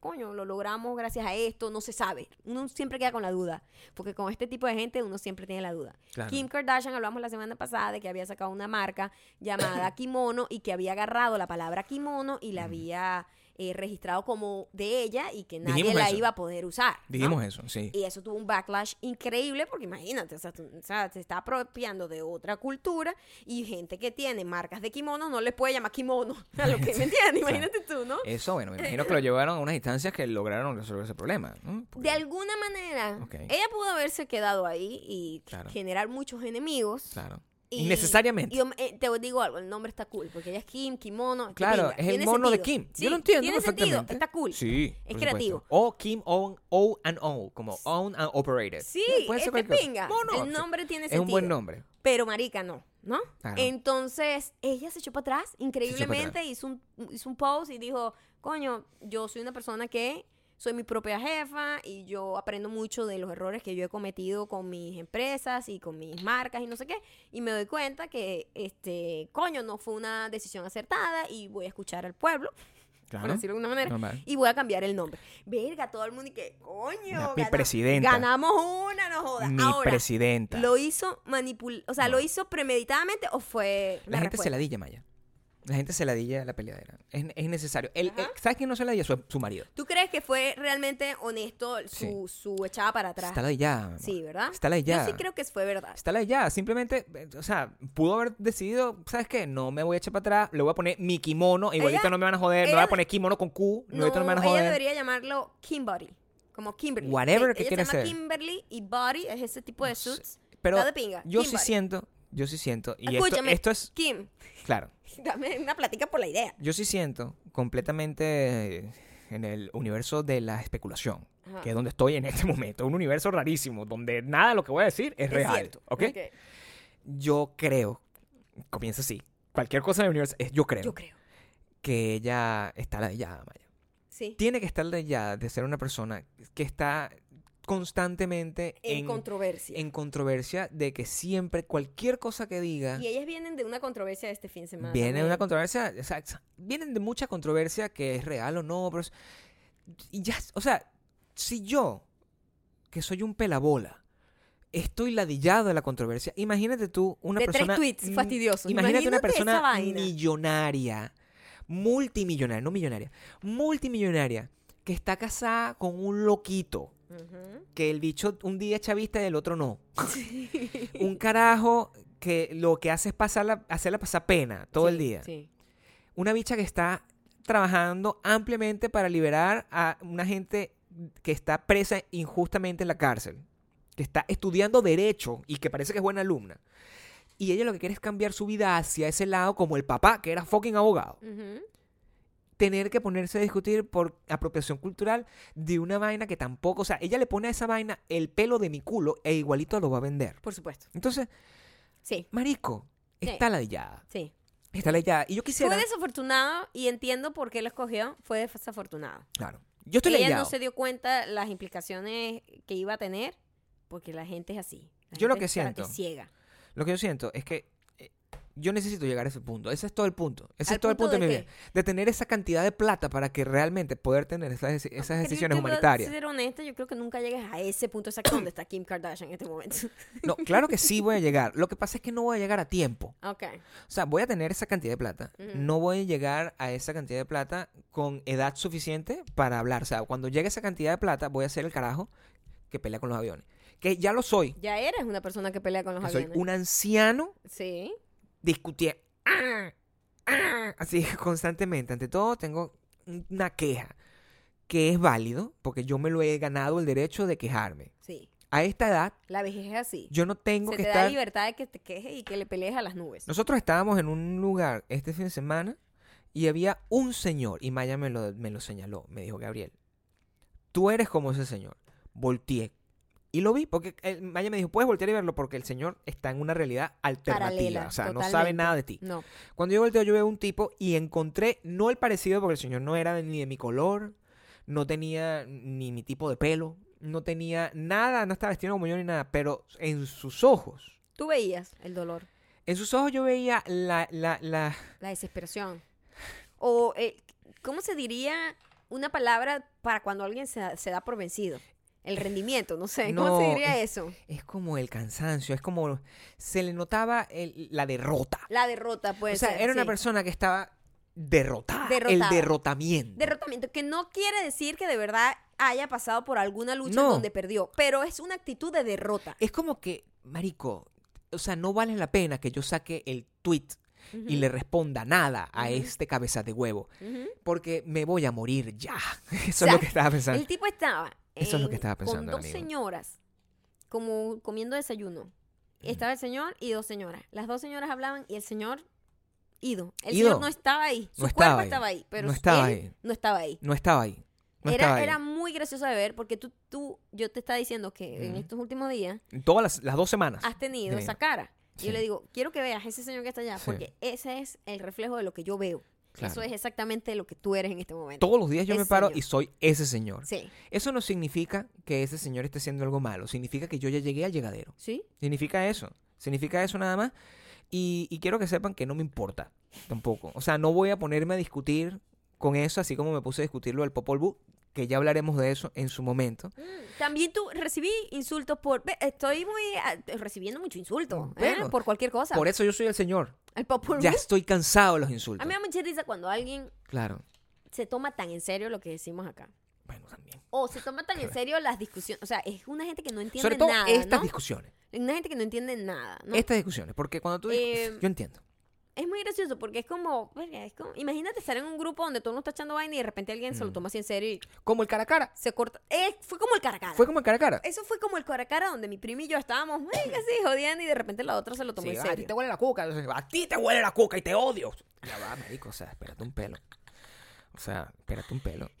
coño, lo logramos gracias a esto, no se sabe. Uno siempre queda con la duda, porque con este tipo de gente uno siempre tiene la duda. Claro. Kim Kardashian, hablamos la semana pasada de que había sacado una marca llamada Kimono y que había agarrado la palabra kimono y la había eh, registrado como de ella y que nadie Dijimos la eso. iba a poder usar. ¿no? Dijimos eso, sí. Y eso tuvo un backlash increíble porque imagínate, o sea, tú- o sea, se está apropiando de otra cultura y gente que tiene marcas de kimono no les puede llamar kimono. A lo que me entiendes, imagínate tú, ¿no? Eso, bueno, me imagino que lo llevaron a unas instancias que lograron resolver ese problema. ¿no? Porque- De alguna manera, ella pudo haberse quedado ahí y Claro. generar muchos enemigos. Claro. Y- Innecesariamente. y yo, eh, te digo algo, el nombre está cool, porque ella es Kim, kimono. Claro, es el mono de. Kim. Sí, Yo lo entiendo tiene perfectamente. sentido, está cool. Sí. Es supuesto. creativo. O Kim Own, O and O, como Own and Operated. Sí, Puede ser este pinga. Mono. el nombre tiene Es sentido. un buen nombre. Pero marica no, ¿no? Claro. Entonces, ella se echó para atrás, increíblemente, atrás. hizo un, hizo un post y dijo, coño, yo soy una persona que soy mi propia jefa y yo aprendo mucho de los errores que yo he cometido con mis empresas y con mis marcas y no sé qué. Y me doy cuenta que, este, coño, no fue una decisión acertada y voy a escuchar al pueblo, por Claro. decirlo de alguna manera. Normal. Y voy a cambiar el nombre. Verga, todo el mundo y que, coño, mi presidenta. ganamos una, no jodas. Mi Ahora, presidenta. ¿Lo hizo manipul... O sea, No. ¿lo hizo premeditadamente o fue La gente se respuesta? ladilla, Maya. La gente se ladilla la peleadera. Es, es necesario. El- ¿Sabes quién no se ladilla? Su, su marido. ¿Tú crees que fue realmente honesto su, su echada para atrás? Está ladillada. mi amor. Sí, ¿verdad? Está ladillada. Yo sí creo que fue verdad. Está ladillada. Simplemente, eh, o sea, pudo haber decidido, ¿sabes qué? No me voy a echar para atrás. Le voy a poner mi kimono. Igualito Ella- no me van a joder. Ella voy a poner kimono con Q. No, Igualito no me van a ella joder. debería llamarlo Kimberly. Como Kimberly. Whatever Eh, que ella quiera se llama ser. Kimberly y Body es ese tipo de suits. Pero Está de pinga. yo sí Kimberly. siento, yo sí siento. Y Escúchame, esto es, Kim, claro. dame una plática por la idea. Yo sí siento completamente en el universo de la especulación, Ajá. que es donde estoy en este momento. Un universo rarísimo, donde nada de lo que voy a decir es, Es real. Ok. Yo creo, comienza así. Cualquier cosa en el universo es yo creo, Yo creo. que ella está ladillada, Maya. Sí. Tiene que estar ladillada de ser una persona que está constantemente En, en, controversia. en controversia de que siempre cualquier cosa que diga Y ellas vienen de una controversia de este fin de semana. viene de una controversia, o sea, vienen de mucha controversia que es real o no, pero es- y ya, o sea, si yo que soy un pelabola estoy ladillado de la controversia, imagínate tú una De tres persona tweets fastidiosos. Imagínate, una Imagínate persona millonaria, multimillonaria, no millonaria, multimillonaria que está casada con un loquito Que el bicho un día es chavista y el otro no. un carajo que lo que hace es pasarla, hacerla pasar pena todo el día. Sí. Una bicha que está trabajando ampliamente para liberar a una gente que está presa injustamente en la cárcel, que está estudiando derecho y que parece que es buena alumna. Y ella lo que quiere es cambiar su vida hacia ese lado como el papá, que era fucking abogado. Tener que ponerse a discutir por apropiación cultural de una vaina que tampoco, o sea, ella le pone a esa vaina el pelo de mi culo e igualito lo va a vender. Por supuesto. Entonces, Sí, marico, Sí. está ladillada. sí. Está ladillada. Y yo quisiera... Fue desafortunado y entiendo por qué lo escogió. Fue desafortunado. Claro. Yo estoy Ella ladillado. no se dio cuenta las implicaciones que iba a tener porque la gente es así. La Yo lo que siento- ciega. Lo que yo siento es que yo necesito llegar a ese punto. Ese es todo el punto. Ese ¿Al es todo el punto de, de mi vida. De tener esa cantidad de plata para que realmente poder tener esas, yo decisiones humanitarias. ser honesta, yo creo que nunca llegues a ese punto exacto donde está Kim Kardashian en este momento. No, claro que sí voy a llegar. Lo que pasa es que no voy a llegar a tiempo. ok. O sea, voy a tener esa cantidad de plata. No voy a llegar a esa cantidad de plata con edad suficiente para hablar. O sea, cuando llegue esa cantidad de plata, voy a ser el carajo que pelea con los aviones. Que ya lo soy. Ya eres una persona que pelea con los Que soy aviones. un anciano Sí. Discutiendo. Así constantemente. Ante todo, tengo una queja que es válido porque yo me lo he ganado el derecho de quejarme. Sí. A esta edad, La vejez es así. yo no tengo Se que te da estar. libertad de que te quejes y que le pelees a las nubes. Nosotros estábamos en un lugar este fin de semana y había un señor, y Maya me lo, me lo señaló, me dijo, Gabriel, tú eres como ese señor. Volteé. Y lo vi, porque eh, Maya me dijo, puedes voltear y verlo, porque el señor está en una realidad alternativa. Paralela, o sea, no sabe nada de ti. No. Cuando yo volteo, yo veo un tipo y encontré, no el parecido, porque el señor no era ni de mi color, no tenía ni mi tipo de pelo, no tenía nada, no estaba vestido como yo ni nada, pero en sus ojos, Tú veías el dolor, en sus ojos yo veía la, la, la, la desesperación. O, eh, ¿cómo se diría una palabra para cuando alguien se, se da por vencido? El rendimiento, no sé. ¿Cómo No, se diría es- eso? es como el cansancio, es como, se le notaba el- la derrota. La derrota, puede o sea, ser, era una persona que estaba derrotada, el Derrotada. derrotamiento. Derrotamiento, que no quiere decir que de verdad haya pasado por alguna lucha No. donde perdió, pero es una actitud de derrota. Es como que, marico, o sea, no vale la pena que yo saque el tweet y le responda nada a este cabeza de huevo. Porque me voy a morir ya. Eso sea, es lo que estaba pensando. El tipo estaba Eso es lo que estaba pensando, con dos amigo. señoras como comiendo desayuno. Estaba el señor y dos señoras. Las dos señoras hablaban y el señor ido. El Ido. señor no estaba ahí. Su No cuerpo estaba ahí. estaba ahí, pero No estaba él ahí. no estaba ahí. No estaba ahí. No estaba era, ahí. era muy gracioso de ver porque tú, tú, yo te estaba diciendo que en Ujú. estos últimos días Todas las, las dos semanas. has tenido Sí. esa cara. Sí. Yo le digo, quiero que veas ese señor que está allá, Sí. porque ese es el reflejo de lo que yo veo. Claro. Eso es exactamente lo que tú eres en este momento. Todos los días yo me paro señor. y soy ese señor. Sí. Eso no significa que ese señor esté haciendo algo malo. Significa que yo ya llegué al llegadero. ¿Sí? Significa eso. Significa eso nada más. Y, y quiero que sepan que no me importa tampoco. O sea, no voy a ponerme a discutir con eso, así como me puse a discutirlo del Popol Vuh, que ya hablaremos de eso en su momento. Mm, También tú recibí insultos por... Estoy muy... ah, recibiendo mucho insulto. ¿eh? Por cualquier cosa. Por eso yo soy el señor. el Popol Ya estoy cansado de los A insultos. mí me da mucha risa cuando alguien Claro. se toma tan en serio lo que decimos acá. Bueno, también. O se toma tan en serio las discusiones. O sea, es una gente que no entiende Sobre todo nada, estas ¿no? discusiones. Una gente que no entiende nada, ¿no? Estas discusiones. Porque cuando tú... Eh, yo entiendo. Es muy gracioso porque es como, verga, es como- imagínate estar en un grupo donde todo el mundo está echando vaina y de repente alguien se lo Mm. toma así en serio y Como el cara a cara. se corta. Eh, fue como el cara a cara. Fue como el cara a cara. Eso fue como el cara a cara donde mi primo y yo estábamos, venga, sí, jodiendo y de repente la otra se lo tomó Sí, en "Ah, a ti serio. te huele la cuca. A ti te huele la cuca y te odio. Ya va, marico. O sea, espérate un pelo. O sea, espérate un pelo.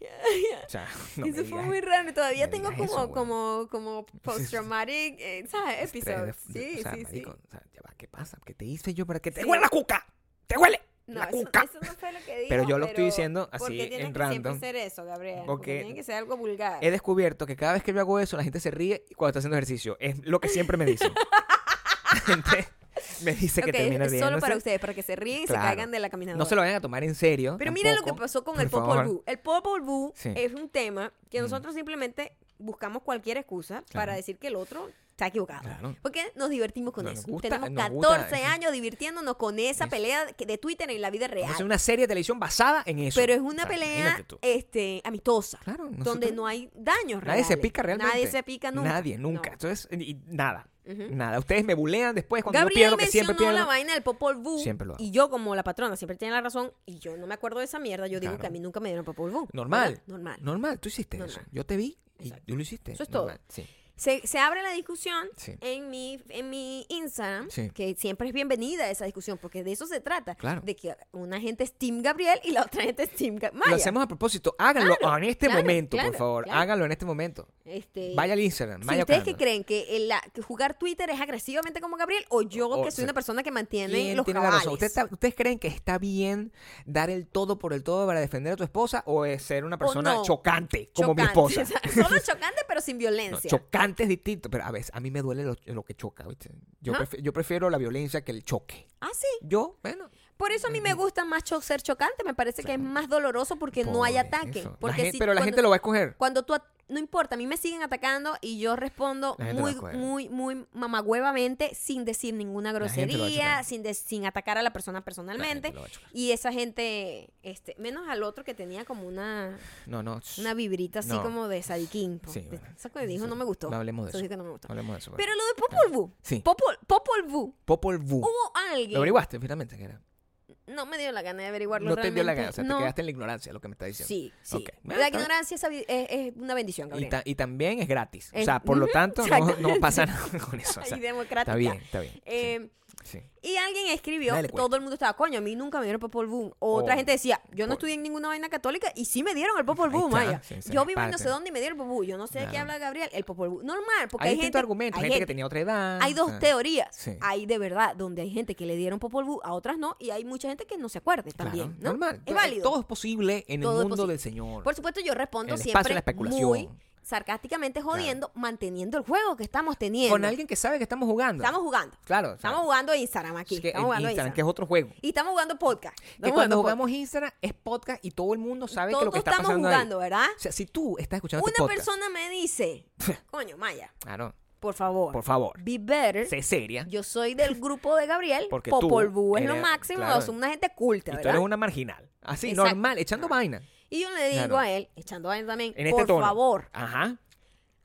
O sea, no me Eso fue digas- muy raro. Todavía tengo como, eso, como, como post-traumatic, eh, ¿sabes? de- Sí, o sea, sí, marico, sí. o sea, ya va, ¿qué pasa? ¿Qué te hice yo para que te Sí. huele la cuca? ¡Te huele! No, la eso, cuca. eso no fue lo que dijo. Pero yo lo estoy diciendo así, en que random, ser eso, Gabriel. Porque, porque tiene que ser algo vulgar. He descubierto que cada vez que yo hago eso, la gente se ríe cuando está haciendo ejercicio. Es lo que siempre me dicen. La gente me dice que Ok, termina solo para ustedes, para que se ríen y Claro. se caigan de la caminadora. No se lo vayan a tomar en serio. Pero mira lo que tampoco, pasó con el Popol. Vuh. El Popol Vuh Sí. es un tema que Mm. nosotros simplemente buscamos cualquier excusa Claro. para decir que el otro está equivocado. Claro. Porque nos divertimos con nos eso. gusta, Tenemos nos 14 gusta. años divirtiéndonos con esa Es- pelea de Twitter en la vida real. hacer una serie de televisión basada en eso. Pero es O una sea, pelea este, amistosa. Claro, Donde no hay daños Nadie se reales. pica realmente. Nadie se pica nunca. Nadie, nunca. No. Entonces, y, nada. Nada. Ustedes me bulean después cuando Gabriel yo pierdo, que siempre pierdo. la vaina del Popol Vuh. Siempre lo hago. Y yo, como la patrona, siempre tiene la razón. Y yo no me acuerdo de esa mierda. Yo digo Claro. que a mí nunca me dieron Popol Vuh. Normal. ¿verdad? Normal. Normal, tú hiciste eso. Yo te vi y Exacto. tú lo hiciste. Eso es todo. Normal, Sí. Se, se abre la discusión Sí. en, mi, en mi Instagram, Sí. que siempre es bienvenida esa discusión, porque de eso se trata. Claro. De que una gente es Team Gabriel y la otra gente es Team Ga- Maya. Lo hacemos a propósito. Háganlo Claro, en este claro, momento, por favor. Háganlo en este momento. Este, Vaya al Instagram. si Maya ustedes Ocando. creen que, el- la- que jugar Twitter es agresivamente como Gabriel, o yo O- que o soy sea, una persona que mantiene ¿Quién los tiene la cabales. razón? ¿Usted está- ¿Ustedes creen que está bien dar el todo por el todo para defender a tu esposa o es ser una persona no. chocante como mi esposa? o sea, solo chocante, pero sin No, violencia. chocante es distinto, pero a veces a mí me duele lo, lo que choca, ¿viste? Yo, Ajá. prefi- yo prefiero la violencia que el choque. ah, sí. Yo, bueno, Por eso a mí me gusta más cho- ser chocante. Me parece que es más doloroso porque no hay ataque. eso. La Porque si pero la cuando- gente lo va a escoger. Cuando tú, no importa, a mí me siguen atacando y yo respondo muy, muy, muy mamagüevamente sin decir ninguna grosería, sin, de- sin atacar a la persona personalmente. Y esa gente, este, menos al otro que tenía como una, No, no. una vibrita así No. como de sadiquín. po. Sí, De- bueno. Eso que dijo no me gustó. no hablemos de Eso eso. sí que no me gustó. Hablemos de eso. Pero lo de Popol Vuh. Sí. Popol, Popol Vuh. Popol Vuh. Hubo alguien. Lo averiguaste finalmente que era. No me dio la gana de averiguarlo No te dio la gana, o sea, No. te quedaste en la ignorancia, lo que me estás diciendo. Sí, sí. La está ignorancia es, es- una bendición, Y, Gabriel. ta- y también es gratis. O sea, por lo tanto, no, pasa nada con eso. o sea, y democrática. está bien, está bien. Eh, sí. Y alguien escribió, Dale cuenta. todo el mundo estaba, coño, a mí nunca me dieron Popol Vuh. Otra Oh. gente decía, yo no estudié en ninguna vaina católica y sí me dieron el Popol está, sí, sí, yo vivo en no sé dónde y me dieron el Popol Vuh. Yo no sé de qué habla Gabriel, el Popol Vuh. Normal, porque Hay, hay, gente, hay Gente, que gente- tenía otra edad. Hay dos teorías. Hay de verdad donde hay gente que le dieron Popol Vuh, a otras no, y hay mucha gente que no se acuerde claro, también, ¿no? Normal. Es válido. Todo es posible en Todo el mundo posible. del Señor. Por supuesto, yo respondo El siempre la especulación. muy sarcásticamente jodiendo, manteniendo el juego que estamos teniendo. Con alguien que sabe que estamos jugando. Estamos jugando. Claro. Estamos jugando Instagram aquí. es que estamos jugando Instagram, Instagram. que es otro juego. Y estamos jugando podcast. Que Estamos cuando jugando jugamos Instagram es podcast y todo el mundo sabe que lo que está estamos pasando jugando, ahí. ¿verdad? O sea, si tú estás escuchando Una este podcast, persona me dice, coño, Maya, claro, por favor, por favor, be better. sé seria. Yo soy del grupo de Gabriel. Porque Popol Vuh es lo máximo. claro. Somos una gente culta, Y tú eres una marginal. Así, Exacto. normal, echando vaina. Y yo le digo Claro. a él, echando vaina también, En por este tono. favor, Ajá.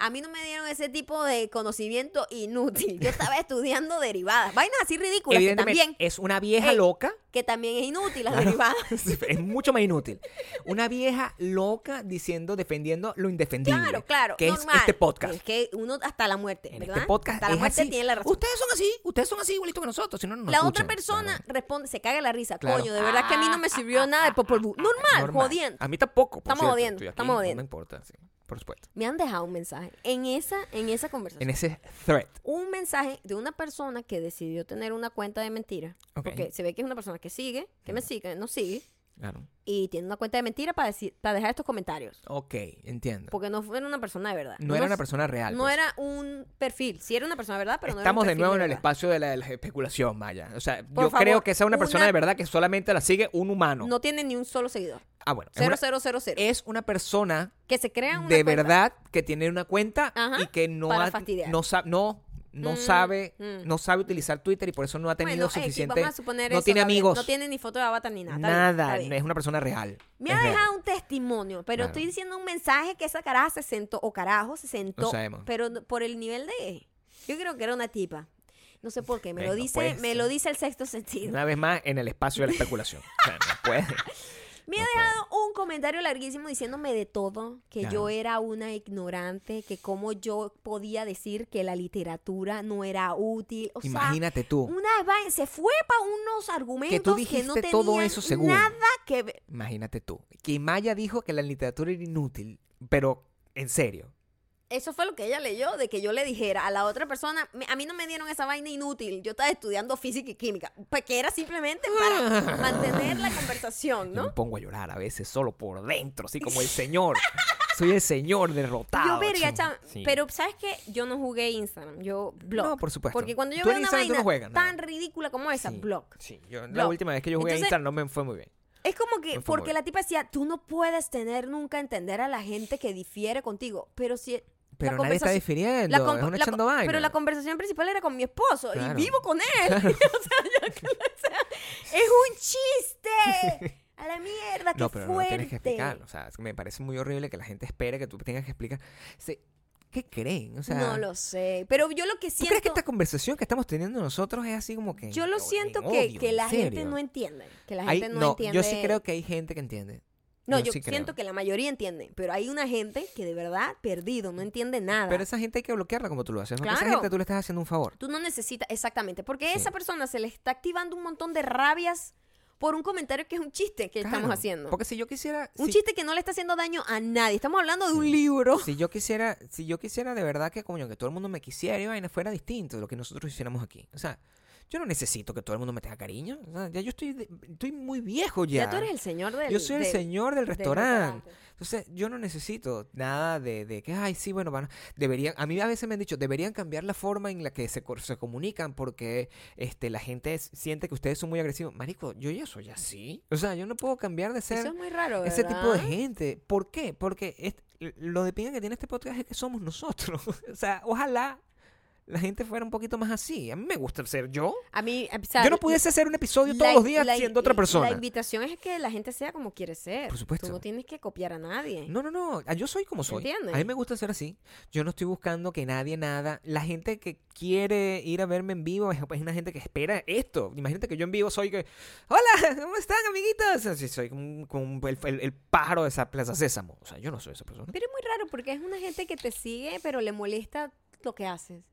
A mí no me dieron ese tipo de conocimiento inútil. Yo estaba estudiando derivadas. Vainas así ridículas que también, es una vieja Ey, loca. que también es inútil las Claro. derivadas. es mucho más inútil. Una vieja loca diciendo, defendiendo lo indefendible. Claro, claro. Que normal. es este podcast. Es que uno hasta la muerte, En ¿verdad? este podcast hasta la muerte así. tiene la razón. Ustedes son así, ustedes son así igualito que nosotros, si no, no la otra persona Claro. responde, se caga la risa. Claro. Coño, de verdad que a mí no me sirvió nada de Popol Vuh. Normal, Normal. jodiendo. A mí tampoco. por Estamos cierto, jodiendo, aquí, estamos jodiendo. No me importa, sí, por supuesto. Me han dejado un mensaje en esa, en esa conversación. En ese thread. un mensaje de una persona que decidió tener una cuenta de mentira. Ok. Porque se ve que es una persona que sigue, que me sigue, no sigue, Claro. y tiene una cuenta de mentira para, decir, para dejar estos comentarios. Ok, entiendo. Porque no fue una persona de verdad. No era una persona real. No pues. era un perfil. Sí era una persona de verdad, pero no era un Estamos de nuevo en el espacio de la, de la especulación, Maya. O sea, Por yo favor, creo que esa es una persona una- de verdad que solamente la sigue un humano. No tiene ni un solo seguidor. ah, bueno. Es Cero, una, cero, cero, cero. es una persona que se crea una de cuenta. verdad que tiene una cuenta Ajá, y que no para ha- fastidiar. no no no Mm, sabe mm. no sabe utilizar Twitter y por eso no ha tenido Bueno, X, suficiente vamos a suponer no eso, tiene amigos No tiene ni foto de avatar ni nada. Nada bien. es una persona real Me Es ha real. dejado un testimonio, pero Claro. estoy diciendo un mensaje que esa caraja se sentó, o carajo se sentó, sabemos. pero no- por el nivel de... Yo creo que era una tipa. No sé por qué, me lo Eh, no dice, me lo dice el sexto sentido. una vez más en el espacio de la especulación o sea, no puede Me ha no dejado un comentario larguísimo diciéndome de todo, que Claro. yo era una ignorante, que cómo yo podía decir que la literatura no era útil. O sea, imagínate tú una vaina, se fue para unos argumentos que, no dijiste tenían todo eso según. nada que ver. imagínate tú que Maya dijo que la literatura era inútil pero en serio Eso fue lo que ella leyó, de que yo le dijera a la otra persona, "Me- a mí no me dieron esa vaina inútil, yo estaba estudiando física y química, pues que era simplemente para mantener la conversación, Yo me ¿no? pongo a llorar a veces solo por dentro así como el señor soy el señor derrotado Yo, verga, Sí. pero ¿sabes qué? Yo no jugué Instagram, yo blog. No, por supuesto. Porque cuando yo veo una Instagram vaina no juegas, tan no. ridícula como esa, Sí. blog. Sí, yo, la última vez que yo jugué Entonces- Instagram no me fue muy bien. Es como que, porque la tipa decía, tú no puedes tener nunca entender a la gente que difiere contigo, pero si... Pero nadie está la es echando vaina. Pero la conversación principal era con mi esposo Claro. y vivo con él. o sea, yo- o sea, es un chiste. A la mierda, qué no, pero no fuerte. tienes que explicar. O sea, es que me parece muy horrible que la gente espere que tú tengas que explicar. Se- ¿Qué creen? O sea, no lo sé, pero yo lo que ¿tú siento... crees que esta conversación que estamos teniendo nosotros es así como que... Yo lo en siento que, odio, que la gente no entiende. Que la Hay- gente no, entiende. yo sí creo que hay gente que entiende. No, yo yo, sí creo. siento que la mayoría entiende. Pero hay una gente que de verdad perdido, no entiende nada. Pero esa gente hay que bloquearla como tú lo haces. Esa Claro. gente tú le estás haciendo un favor. Tú no necesitas, exactamente, porque Sí. esa persona se le está activando un montón de rabias por un comentario que es un chiste que estamos Claro, haciendo. Porque si yo quisiera... un si- chiste que no le está haciendo daño a nadie. Estamos hablando de un libro. Si yo quisiera, si yo quisiera de verdad que coño, que todo el mundo me quisiera y vaina fuera distinto de lo que nosotros hiciéramos aquí. O sea, yo no necesito que todo el mundo me tenga cariño. O sea, ya yo estoy, de- estoy muy viejo ya. Ya, tú eres el señor del yo soy el del- señor del del restaurante. Entonces, yo no necesito nada de, de que, ay, sí, bueno, van, deberían, a mí a veces me han dicho, deberían cambiar la forma en la que se, se comunican porque este, la gente es- siente que ustedes son muy agresivos. Marico, yo ya soy así. O sea, yo no puedo cambiar de ser Eso es muy raro, ese tipo de gente. ¿Por qué? Porque es- lo de pinga que tiene este podcast es que somos nosotros. o sea, ojalá la gente fuera un poquito más así. A mí me gusta ser yo. A mí, o sea, yo no pudiese hacer un episodio todos la- los días la- siendo otra persona. La invitación es que la gente sea como quiere ser. Por supuesto. Tú no tienes que copiar a nadie. No, no, no. ah, Yo soy como soy. ¿Entiendes? A mí me gusta ser así. Yo no estoy buscando que nadie nada. La gente que quiere ir a verme en vivo es es una gente que espera esto. Imagínate que yo en vivo soy que. Hola, ¿cómo están, amiguitos? Así soy como, como el, el- el pájaro de esa Plaza Sésamo. O sea, yo no soy esa persona. Pero es muy raro porque es una gente que te sigue, pero le molesta lo que haces.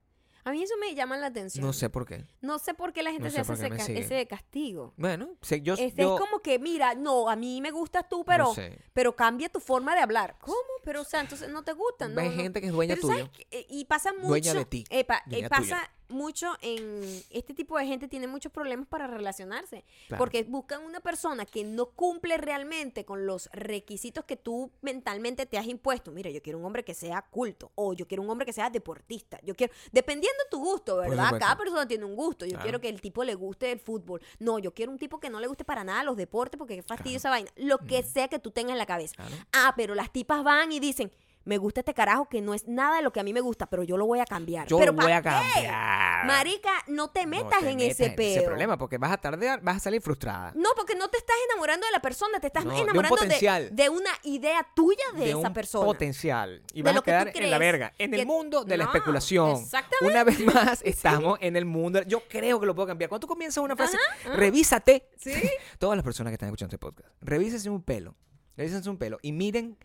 A mí eso me llama la atención. No sé por qué. No sé por qué la gente No se hace ese, ca- ese castigo. Bueno, sé- yo. Este, yo es como que, mira, no, a mí me gustas tú, pero, no sé. pero cambia tu forma de hablar. ¿Cómo? Pero, o sea, entonces no te gustan. No, Hay gente que es dueña Pero, tuya. ¿sabes? Eh, Y pasa mucho. Dueña de ti, dueña pasa tuya. Mucho en. Este tipo de gente tiene muchos problemas para relacionarse. Claro. Porque buscan una persona que no cumple realmente con los requisitos que tú mentalmente te has impuesto. Mira, yo quiero un hombre que sea culto. O yo quiero un hombre que sea deportista. Yo quiero. Dependiendo de tu gusto, ¿verdad? Cada persona tiene un gusto. Yo Claro. quiero que el tipo le guste el fútbol. No, yo quiero un tipo que no le guste para nada los deportes porque qué fastidio esa vaina. Lo que sea que tú tengas en la cabeza. Ah, pero las tipas van y dicen, me gusta este carajo que no es nada de lo que a mí me gusta, pero yo lo voy a cambiar. Yo pero lo voy ¿pa' a qué? cambiar. Marica, no te No metas te en metas ese peo. problema porque vas a tardear, vas a salir frustrada. No, porque no te estás enamorando de la persona, te estás No, de un enamorando de, potencial. de una idea tuya de, de esa un persona. potencial y vas lo a quedar en la verga en el mundo de la No, especulación exactamente. una vez más estamos en el mundo yo creo que lo puedo cambiar cuando tú comienzas una frase Ajá, ajá. revísate ¿Sí? todas las personas que están escuchando este podcast revísense un pelo revísense un pelo y miren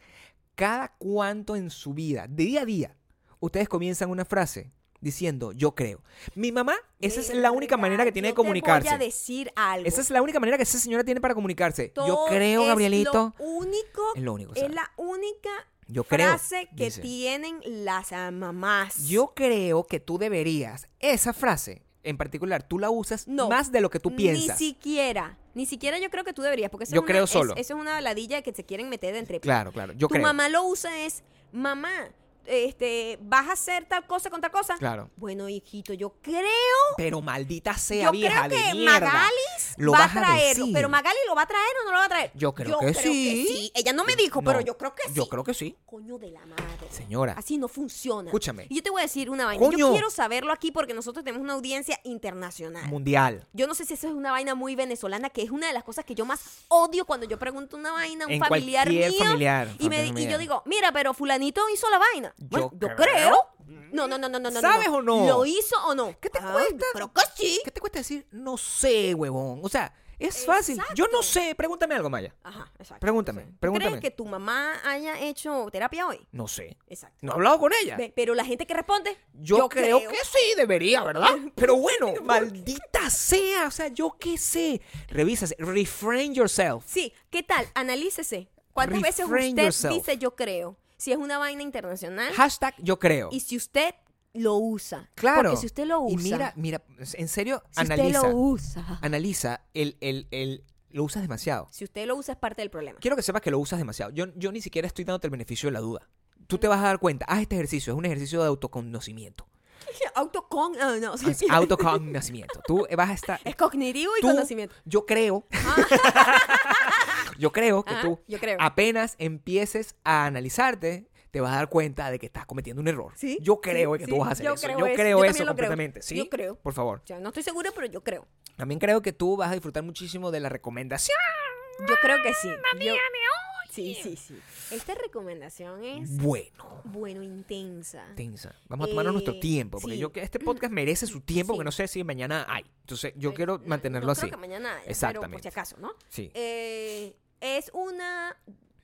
cada cuánto en su vida de día a día ustedes comienzan una frase diciendo yo creo mi mamá esa es la única manera que tiene de yo te comunicarse voy a decir algo. esa es la única manera que esa señora tiene para comunicarse yo creo es Gabrielito Lo único, es lo único que es la única Yo creo, frase que dice. tienen las mamás. Yo creo que tú deberías, esa frase en particular, tú la usas No, más de lo que tú piensas. Ni siquiera. Ni siquiera yo creo que tú deberías, porque eso Yo es una, creo es- solo. eso es una ladilla que se quieren meter de entre Claro, claro, yo tu creo. mamá lo usa es, mamá, este, vas a hacer tal cosa con tal cosa. Claro. Bueno, hijito, yo creo, Pero maldita sea yo vieja creo de que mierda. Magalis Lo va a traerlo. decir. Pero Magali lo va a traer o no lo va a traer. Yo creo que sí. Ella no me dijo, No, pero yo creo que sí. Yo creo que sí. Coño de la madre. Señora, Así no funciona. Escúchame. Y yo te voy a decir una vaina. Yo quiero saberlo aquí porque nosotros tenemos una audiencia internacional. mundial. Yo no sé si eso es una vaina muy venezolana, que es una de las cosas que yo más odio cuando yo pregunto una vaina a un En familiar mío. familiar, y, me- familiar. y yo digo, mira, pero fulanito hizo la vaina. Bueno, Yo creo. creo. No, no, no, no, no. no, ¿Sabes o no? ¿Lo hizo o no? ¿Qué te Ah, cuesta? Creo que sí. ¿Qué te cuesta decir? No sé, huevón. O sea, es fácil. Yo no sé. Pregúntame algo, Maya. Ajá, exacto. Pregúntame. ¿Tú pregúntame. ¿Crees que tu mamá haya hecho terapia hoy? No sé. Exacto. No he hablado con ella. Ve, Pero la gente que responde, Yo, creo, que sí, debería, ¿verdad? Pero bueno, maldita sea. O sea, yo qué sé. Revísase. Refrain yourself. Sí, ¿qué tal? Analícese. ¿Cuántas veces usted yourself. dice yo creo? Si es una vaina internacional Hashtag yo creo. y si usted lo usa. Claro. Porque si usted lo usa. Y mira, mira, en serio, si analiza. usted lo usa. Analiza el, el, el, lo usas demasiado. Si usted lo usa es parte del problema. Quiero que sepas que lo usas demasiado. Yo, yo ni siquiera estoy dándote el beneficio de la duda. Tú te vas a dar cuenta, haz este ejercicio, es un ejercicio de autoconocimiento. Autocon, ah, no, sí, sí. autoconocimiento. Tú vas a estar... Es cognitivo y tú- conocimiento. Yo creo... yo creo que Ajá, tú yo creo. apenas empieces a analizarte, te vas a dar cuenta de que estás cometiendo un error. Sí, Yo creo sí, que sí, tú vas a hacer yo eso. creo yo eso, creo yo eso lo creo. completamente. ¿Sí? Yo creo. Por favor. O sea, no estoy segura, pero yo creo. También creo que tú vas a disfrutar muchísimo de la recomendación. Yo creo que sí. Yo- Sí, sí, sí. Esta recomendación es, Bueno. bueno, intensa. Tensa. Vamos a tomarnos nuestro Eh, tiempo, porque sí. yo que este podcast merece su tiempo, Sí. porque no sé si mañana hay. Entonces, yo quiero No- mantenerlo no así. Creo que mañana haya, pero por Exactamente. si acaso, ¿no? Sí. Eh, es una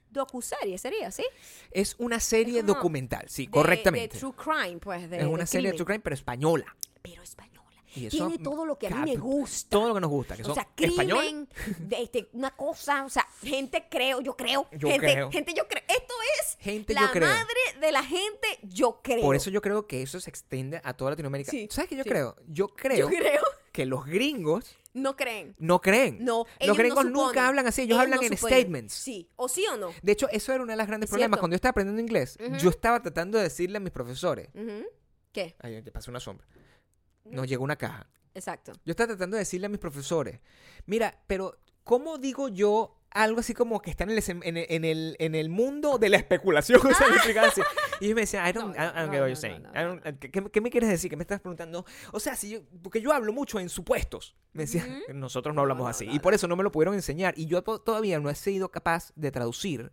docuserie, sería, ¿sí? Es una serie Es documental, sí, De- correctamente. De true crime, pues. De, es una de serie de. True Crime, pero española. Pero española. Y eso Tiene todo lo que a mí me gusta. Todo lo que nos gusta. Que o son sea, crimen, de este, una cosa, o sea, gente creo, yo creo, Yo gente, creo. gente yo creo. Esto es Gente la yo creo. madre de la gente yo creo. Por eso yo creo que eso se extiende a toda Latinoamérica. Sí, ¿Sabes qué yo sí. creo? Yo yo creo que los gringos no creen. no creen. No, ellos los gringos nunca hablan así, ellos, hablan no en suponen. statements. Sí, o sí o no. De hecho, eso era una de las grandes Es problemas. cierto. Cuando yo estaba aprendiendo inglés, yo estaba tratando de decirle a mis profesores. Ujú. ¿Qué? Ay, te pasé una sombra. Nos llegó una caja. Exacto. Yo estaba tratando de decirle a mis profesores, mira, pero ¿cómo digo yo algo así como que está en el, en el, en el, en el mundo de la especulación? O sea, me explicaban así. Y ellos me decían, I don't, get what you're saying. ¿qué, me quieres decir? ¿Qué me estás preguntando? O sea, si yo, porque yo hablo mucho en supuestos. Me decían, nosotros no hablamos no, así. no, y por eso no me lo pudieron enseñar. Y yo to- todavía no he sido capaz de traducir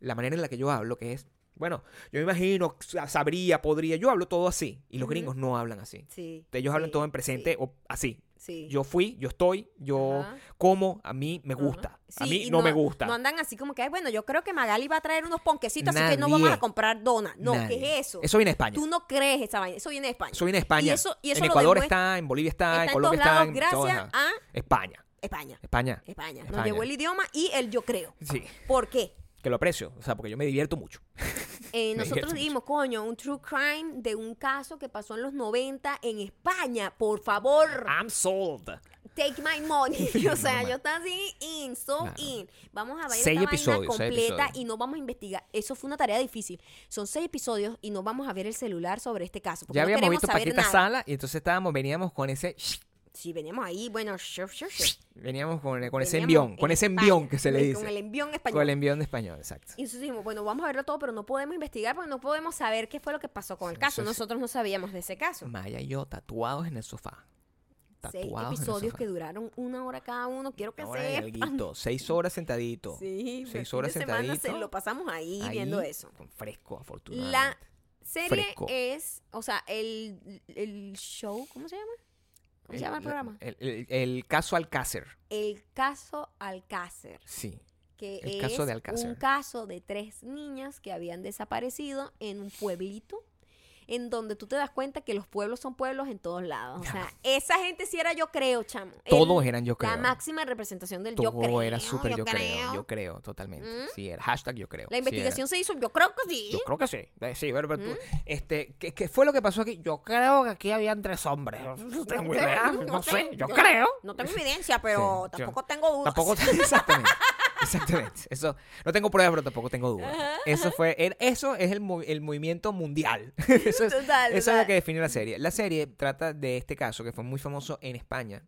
la manera en la que yo hablo, que es, bueno, yo me imagino, sa- sabría, podría. Yo hablo todo así. Y los gringos no hablan así. Sí. Ellos hablan todo en presente sí, o así. Sí. Yo fui, yo estoy, yo Ajá. como, a mí me gusta. a mí no, me gusta. No andan así como que, ay, bueno, yo creo que Magali va a traer unos ponquecitos, así que no vamos a comprar donas. No, Nadie. ¿qué es eso? Eso viene de España. Tú no crees esa vaina. Eso viene de España. Eso viene de España. Y eso- y eso en Ecuador demuestra- está, en Bolivia está, Está en Colombia está, lados en gracias a España. España. España. España. Nos España. llevó el idioma y el yo creo. Sí, ¿Por qué? Que lo aprecio. O sea, porque yo me divierto mucho. Eh, nosotros dijimos, coño, un true crime de un caso que pasó en los 90 en España. Por favor, I'm sold. take my money. o sea, yo estaba así in, so in. Vamos a ver Seis esta episodios, vaina completa y no vamos a investigar. Eso fue una tarea difícil. Son seis episodios y no vamos a ver el celular sobre este caso. Porque Ya no habíamos visto Paquita. Sala y entonces estábamos, veníamos con ese, Sí, veníamos ahí, bueno, shuf, shuf, shuf. veníamos con, con ese Veníamos envión, con en ese España, envión que se le con dice. el envión español. Con el envión de español, exacto. Y entonces dijimos, bueno, vamos a verlo todo, pero no podemos investigar porque no podemos saber qué fue lo que pasó con el Sí, caso. eso es- Nosotros no sabíamos de ese caso. Maya y yo tatuados en el sofá. Seis Tatuados el episodios que duraron una hora cada uno. Quiero que sepan. seis horas sentadito. Sí, el Seis horas semana se sentadito. lo pasamos ahí, Ahí, viendo eso. con Fresco, afortunadamente. La serie Fresco. es, o sea, el, el show, ¿cómo se llama? ¿Cómo se llama el programa? El, el- el caso Alcácer. El caso Alcácer, Sí. que El es caso de Alcácer. un caso de tres niñas que habían desaparecido en un pueblito en donde tú te das cuenta que los pueblos son pueblos en todos lados. O sea, esa gente sí era yo creo, chamo. Todos El- eran yo creo. La máxima representación del yo Todo creo. era súper yo, creo. Yo creo, totalmente. ¿Mm? Sí, el hashtag yo creo. La sí investigación se hizo, yo creo que sí. era. Yo creo que sí. Eh, Sí, pero, pero tú- ¿Mm? este, ¿qué, qué fue lo que pasó aquí? Yo creo que aquí habían tres hombres. No tengo idea. No, sé, yo, creo. No tengo evidencia, pero Sí, yo- tampoco tengo dudas. Tampoco, exactamente. Exactamente. Eso, no tengo pruebas, pero tampoco tengo dudas. Eso fue, eso es el, el movimiento mundial. eso es, Total, eso es total. lo que define la serie. La serie trata de este caso que fue muy famoso en España.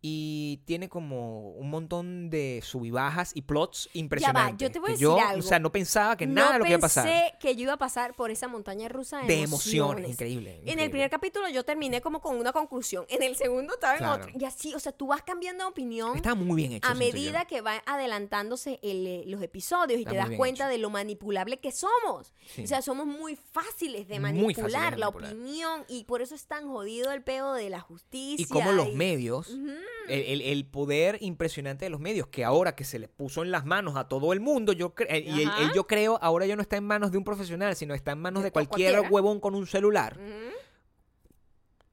Y tiene como un montón de sub y plots impresionantes. yo te voy a decir yo, algo. O sea, no pensaba que no nada de lo que iba a pasar. pensé que yo iba a pasar por esa montaña rusa de, De emociones. emociones. Increíble. En el primer capítulo yo terminé como con una conclusión. En el segundo estaba en Claro. otro. Y así, o sea, tú vas cambiando de opinión Estaba muy bien hecho. a medida yo. que van adelantándose el, eh, los episodios y Está te das cuenta hecho. de lo manipulable que somos. Sí. O sea, somos muy fáciles de manipular la manipular. opinión y por eso es tan jodido el peo de la justicia. y como los medios, Ujú. El, el- el poder impresionante de los medios, que ahora que se les puso en las manos a todo el mundo, yo eh, y el, yo creo ahora ya no está en manos de un profesional, sino está en manos De de cualquier cualquiera. huevón con un celular.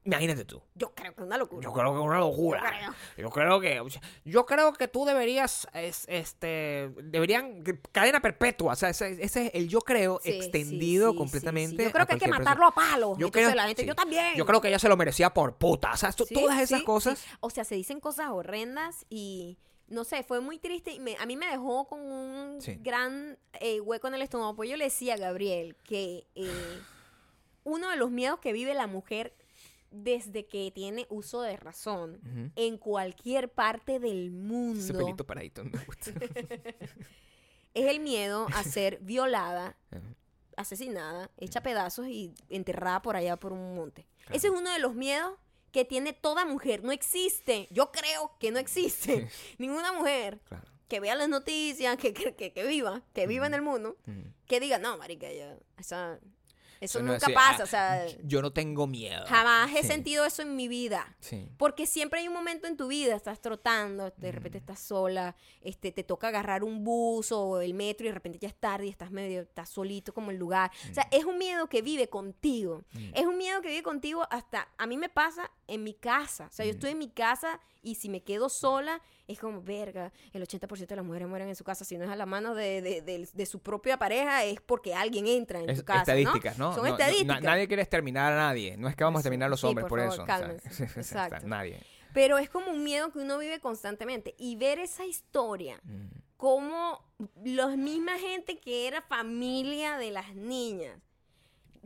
Imagínate tú. Yo creo que es una locura. Yo creo que es una locura. Yo creo. Yo creo que, yo creo que tú deberías, es- este, deberían cadena perpetua. O sea, ese, ese es el yo creo Sí, extendido sí, sí, completamente. Yo creo que hay que matarlo a palos. Yo creo- la gente, sí. yo también. Yo creo que ella se lo merecía por puta. O sea, todas esas cosas. O sea, se dicen cosas horrendas y no sé, fue muy triste y me- a mí me dejó con un gran eh, hueco en el estómago. Pues yo le decía a Gabriel que eh, uno de los miedos que vive la mujer desde que tiene uso de razón en cualquier parte del mundo Ese pelito paradito me gusta. es el miedo a ser violada, asesinada, hecha pedazos y enterrada por allá por un monte. Ese es uno de los miedos que tiene toda mujer. No existe. Yo creo que no existe ninguna mujer claro. que vea las noticias, que, que, que- que viva, que viva en el mundo, que diga, no, marica, ya, esa- eso no nunca pasa. ah, o sea, Yo no tengo miedo. jamás he Sí, sentido eso en mi vida. Sí. Porque siempre hay un momento en tu vida, estás trotando, de repente estás sola, este, te toca agarrar un bus o el metro y de repente ya es tarde y estás medio, estás solito como el lugar. O sea, es un miedo que vive contigo. Mm. Es un miedo que vive contigo hasta, a mí me pasa en mi casa. O sea, yo Mm. estoy en mi casa y si me quedo sola, es como, verga, el 80% de las mujeres mueren en su casa. Si no es a la mano de, de- de- de su propia pareja, es porque alguien entra en Es- tu casa. estadísticas, ¿no? Son No, estadísticas. na- nadie quiere exterminar a nadie. No es que vamos a exterminar a los Sí, hombres por por, favor, eso. o sea, cálmense. Exacto. nadie. Pero es como un miedo que uno vive constantemente. Y ver esa historia, Mm. como la misma gente que era familia de las niñas,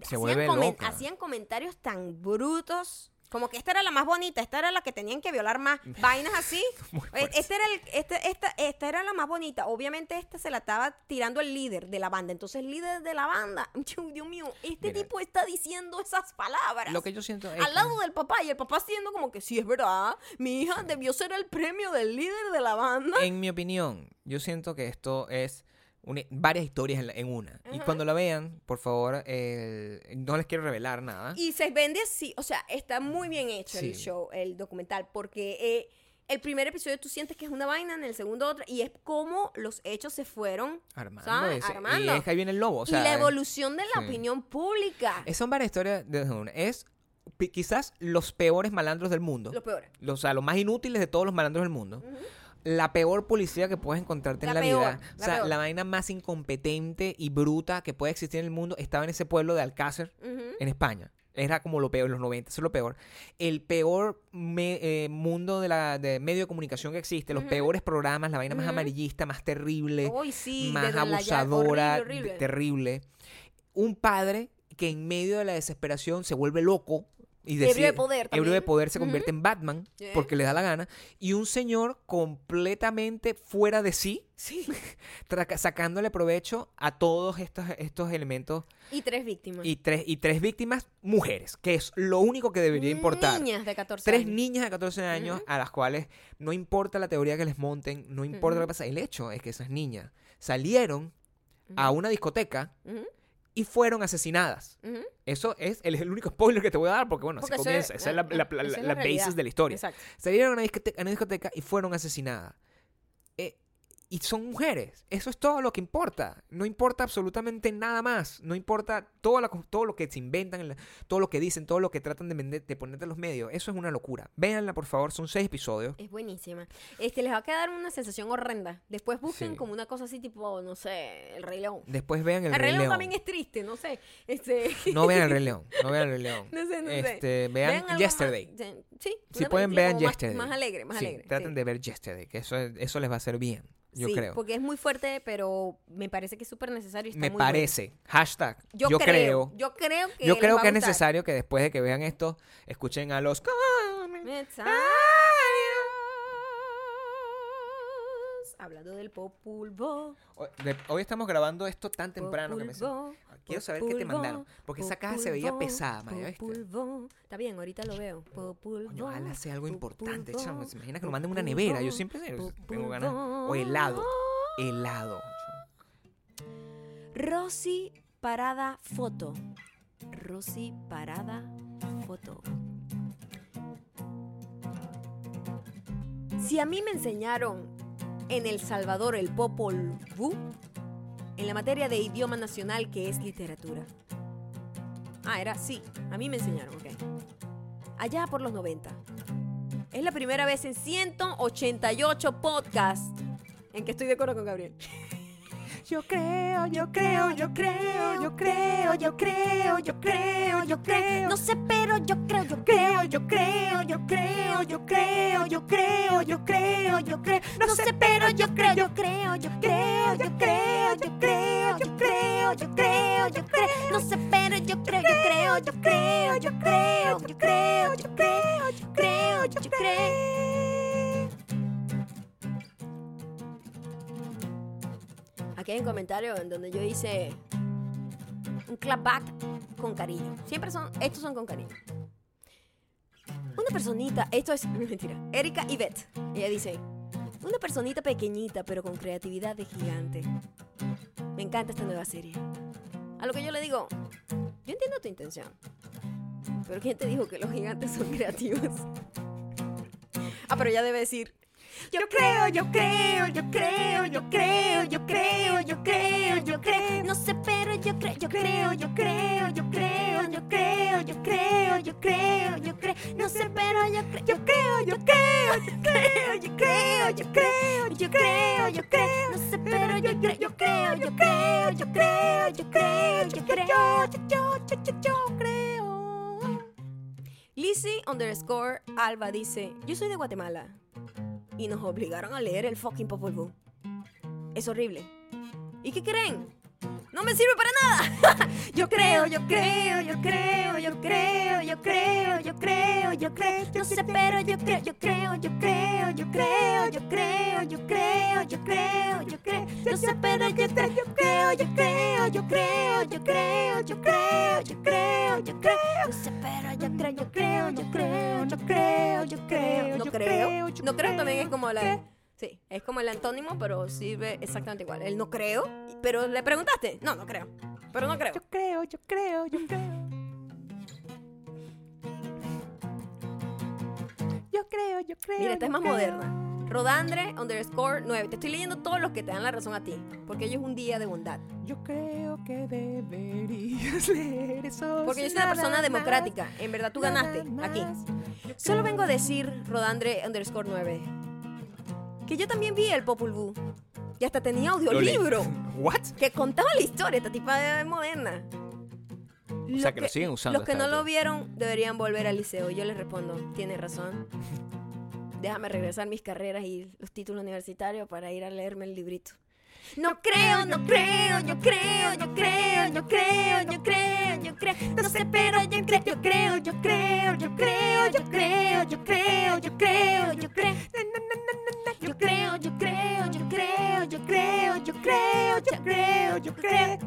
Se vuelve comen- loca. hacían comentarios tan brutos Como que esta era la más bonita, esta era la que tenían que violar más. Vainas así. Fuerte. Este era el, este, esta, esta era la más bonita. Obviamente esta se la estaba tirando el líder de la banda. Entonces el líder de la banda, Dios mío, este Mira. tipo está diciendo esas palabras. Lo que yo siento es Al lado del papá y el papá haciendo como que sí, es verdad. Mi hija debió ser el premio del líder de la banda. En mi opinión, yo siento que esto es una- varias historias en, una. Y cuando la vean, por favor, eh, no les quiero revelar nada. Y se vende así, o sea, está muy bien hecho el show, el documental, porque eh, el primer episodio tú sientes que es una vaina, en el segundo otra, y es como los hechos se fueron Armando. Armando. Y es que ahí viene el lobo. O sea, y la evolución de la sí. opinión pública. eh, son varias historias de una. Es quizás los peores malandros del mundo. Los- o sea, los más inútiles de todos los malandros del mundo. La peor policía que puedes encontrarte en La peor, vida. la o sea, peor. la vaina más incompetente y bruta que puede existir en el mundo estaba en ese pueblo de Alcácer, en España. Era como lo peor en los 90, eso es lo peor. El peor me- eh, mundo de, la, de medio de comunicación que existe, los peores programas, la vaina más amarillista, más terrible, sí, más abusadora, horrible, horrible. de- terrible. Un padre que en medio de la desesperación se vuelve loco y Ebrio de decide, poder ebrio de también. poder se convierte en Batman porque le da la gana y un señor completamente fuera de sí, Sí. sacándole provecho a todos estos, estos elementos Y tres víctimas. y tres, y tres víctimas mujeres, que es lo único que debería importar. Niñas de 14 Tres años. niñas de 14 años a las cuales no importa la teoría que les monten, no importa lo que pasa. El hecho es que esas niñas salieron a una discoteca y fueron asesinadas. Eso es el, el único spoiler que te voy a dar porque, bueno, Porque así comienza. es- Esa es la, eh, la, la- esa es la la basis de la historia. Exacto. Salieron a una discoteca, a una discoteca y fueron asesinadas. Y son mujeres. Eso es todo lo que importa. No importa absolutamente nada más. No importa todo lo, todo lo que se inventan, en la- todo lo que dicen, todo lo que tratan de, vender, de ponerte en los medios. Eso es una locura. Véanla, por favor. Son seis episodios. Es buenísima. Este, les va a quedar una sensación horrenda. Después busquen Sí. como una cosa así tipo, no sé, el Rey León. Después vean El, El, Rey León, León. también es triste, no sé. Este, No vean El Rey León. No vean El Rey León. no sé, no sé. Este, vean, Yesterday. más- sí, Si pueden, vean más- Yesterday. Más, alegre, más Sí, alegre. Traten sí. de ver Yesterday, que eso, eso les va a hacer bien. Yo Sí, creo. Porque es muy fuerte, pero me parece que es súper necesario. y está Me muy bueno. parece. Hashtag. Yo, Yo, creo, creo. Yo creo que. Yo creo que es necesario que después de que vean esto, escuchen a los... Hablando del populvo. Hoy- estamos grabando esto tan temprano que me... populvo, Quiero saber qué te mandaron. Porque esa caja se veía pesada, Maya, ¿viste? Está bien, ahorita lo veo. Populvo, Coño, ojalá sea algo importante. chamo. ¿Se imagina que nos manden una nevera? Yo siempre tengo ganas... O helado. Helado. Rosy Parada Foto. Rosy Parada Foto. Si a mí me enseñaron en El Salvador el Popol Vuh, en la materia de idioma nacional que es literatura. Ah, era, sí, a mí me enseñaron, ok. Allá por los 90. Es la primera vez en 188 podcasts en que estoy de acuerdo con Gabriel. Yo creo, yo creo, yo creo, yo creo, yo creo, yo creo, yo creo. No sé, pero yo creo, yo creo, yo creo, yo creo, yo creo, yo creo, yo creo, yo creo. No sé, pero yo creo, yo creo, yo creo, yo creo, yo creo, yo creo, yo creo, yo creo. No sé, pero yo creo, yo creo, yo creo, yo creo, yo creo, yo creo, yo creo, yo creo. Un comentario en donde yo hice un clapback con cariño. Siempre son, estos son con cariño. Una personita, esto es mentira, Erika Yvette. Ella dice, una personita pequeñita pero con creatividad de gigante. Me encanta esta nueva serie. A lo que yo le digo, yo entiendo tu intención. Pero ¿quién te dijo que los gigantes son creativos? Ah, pero ya debe decir, yo creo, yo creo, yo creo, yo creo, yo creo, yo creo, yo creo. No sé, pero yo creo, yo creo, yo creo, yo creo, yo creo, yo creo, yo creo, yo creo. No sé, pero yo creo, yo creo, yo creo, yo creo, yo creo, yo creo, yo creo, yo creo. No sé, pero yo creo, yo creo, yo creo, yo creo, yo creo, yo creo, yo, yo, yo, yo, creo. Lizzie underscore Alba dice, yo soy de Guatemala y nos obligaron a leer el fucking Popol Vuh. Es horrible. ¿Y qué creen? No me sirve para nada. yo creo, yo creo, yo creo, yo creo, yo creo, yo creo, yo creo, yo sé, pero yo creo, yo creo, yo creo, yo creo, yo creo, yo creo, yo creo, yo creo, yo sé, pero yo creo, yo creo, yo creo, yo creo, yo creo, yo creo, yo creo, yo creo, yo sé, pero yo creo, yo creo, yo creo, yo creo, yo creo, no creo, no creo también es como la Sí, es como el antónimo, pero sirve exactamente igual. El no creo, pero le preguntaste. No, no creo. Pero no creo. Yo creo, yo creo, yo creo. Yo creo, yo creo. Mira, esta es más moderna. Rodandre underscore 9. Te estoy leyendo todos los que te dan la razón a ti. Porque hoy es un día de bondad. Yo creo que deberías leer eso. Porque yo soy una persona democrática. En verdad tú ganaste aquí. Solo vengo a decir, Rodandre underscore 9 que yo también vi el Popul Vuh. Y hasta tenía audiolibro. ¿What? Que contaba la historia, esta tipa de moderna. O sea, que, lo siguen usando. Los que no lo vieron deberían volver al liceo. Yo les respondo, tiene razón. Déjame regresar mis carreras y los títulos universitarios para ir a leerme el librito. No creo, no creo, yo creo, yo creo, yo creo, yo creo, yo creo, no sé, pero yo creo, yo creo, yo creo, yo creo, yo creo, yo creo, yo creo, yo creo, yo creo, yo creo, yo creo,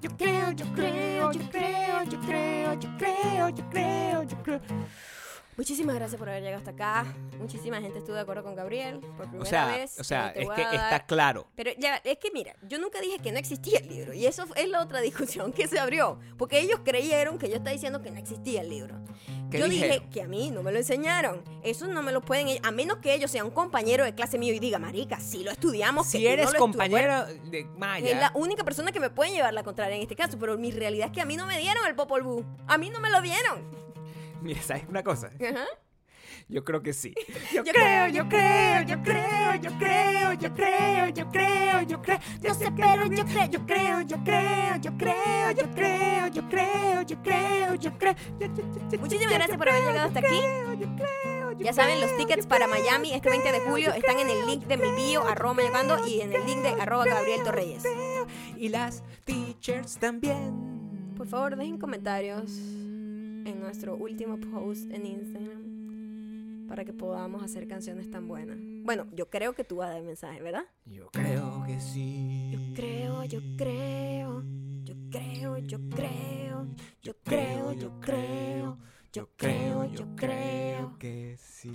yo creo. Yo creo, yo creo, yo creo, yo creo, yo creo, yo creo. Muchísimas gracias por haber llegado hasta acá. Muchísima gente estuvo de acuerdo con Gabriel por primera o sea, vez. O sea, es que está claro. Pero ya, es que mira, yo nunca dije que no existía el libro. Y eso es la otra discusión que se abrió. Porque ellos creyeron que yo estaba diciendo que no existía el libro. Yo dije que a mí no me lo enseñaron. Eso no me lo pueden. A menos que ellos sean un compañero de clase mío y diga, Marica, si lo estudiamos. Si eres compañero de Maya. Es la única persona que me puede llevar la contraria en este caso. Pero mi realidad es que a mí no me dieron el Popol Vuh. A mí no me lo dieron. Mira, ¿sabes una cosa? Yo creo que sí. Yo, creo, yo creo, yo creo, yo creo, yo creo, yo creo, yo creo, yo sé, pero yo creo, yo creo, yo creo, yo creo, yo creo, yo creo, yo creo, yo creo. Muchísimas gracias por haber llegado hasta aquí. Ya saben, los tickets para Miami este 20 de julio están en el link de mi bio, arroba llegando, y en el link de arroba Gabriel Torreyes. Y las teachers también. Por favor, dejen comentarios en nuestro último post en Instagram para que podamos hacer canciones tan buenas. Bueno, yo creo que tú vas a dar mensaje, ¿verdad? Yo creo que sí. Yo creo, yo creo. Yo creo, yo creo. Yo creo, yo creo. Yo creo, yo creo que sí.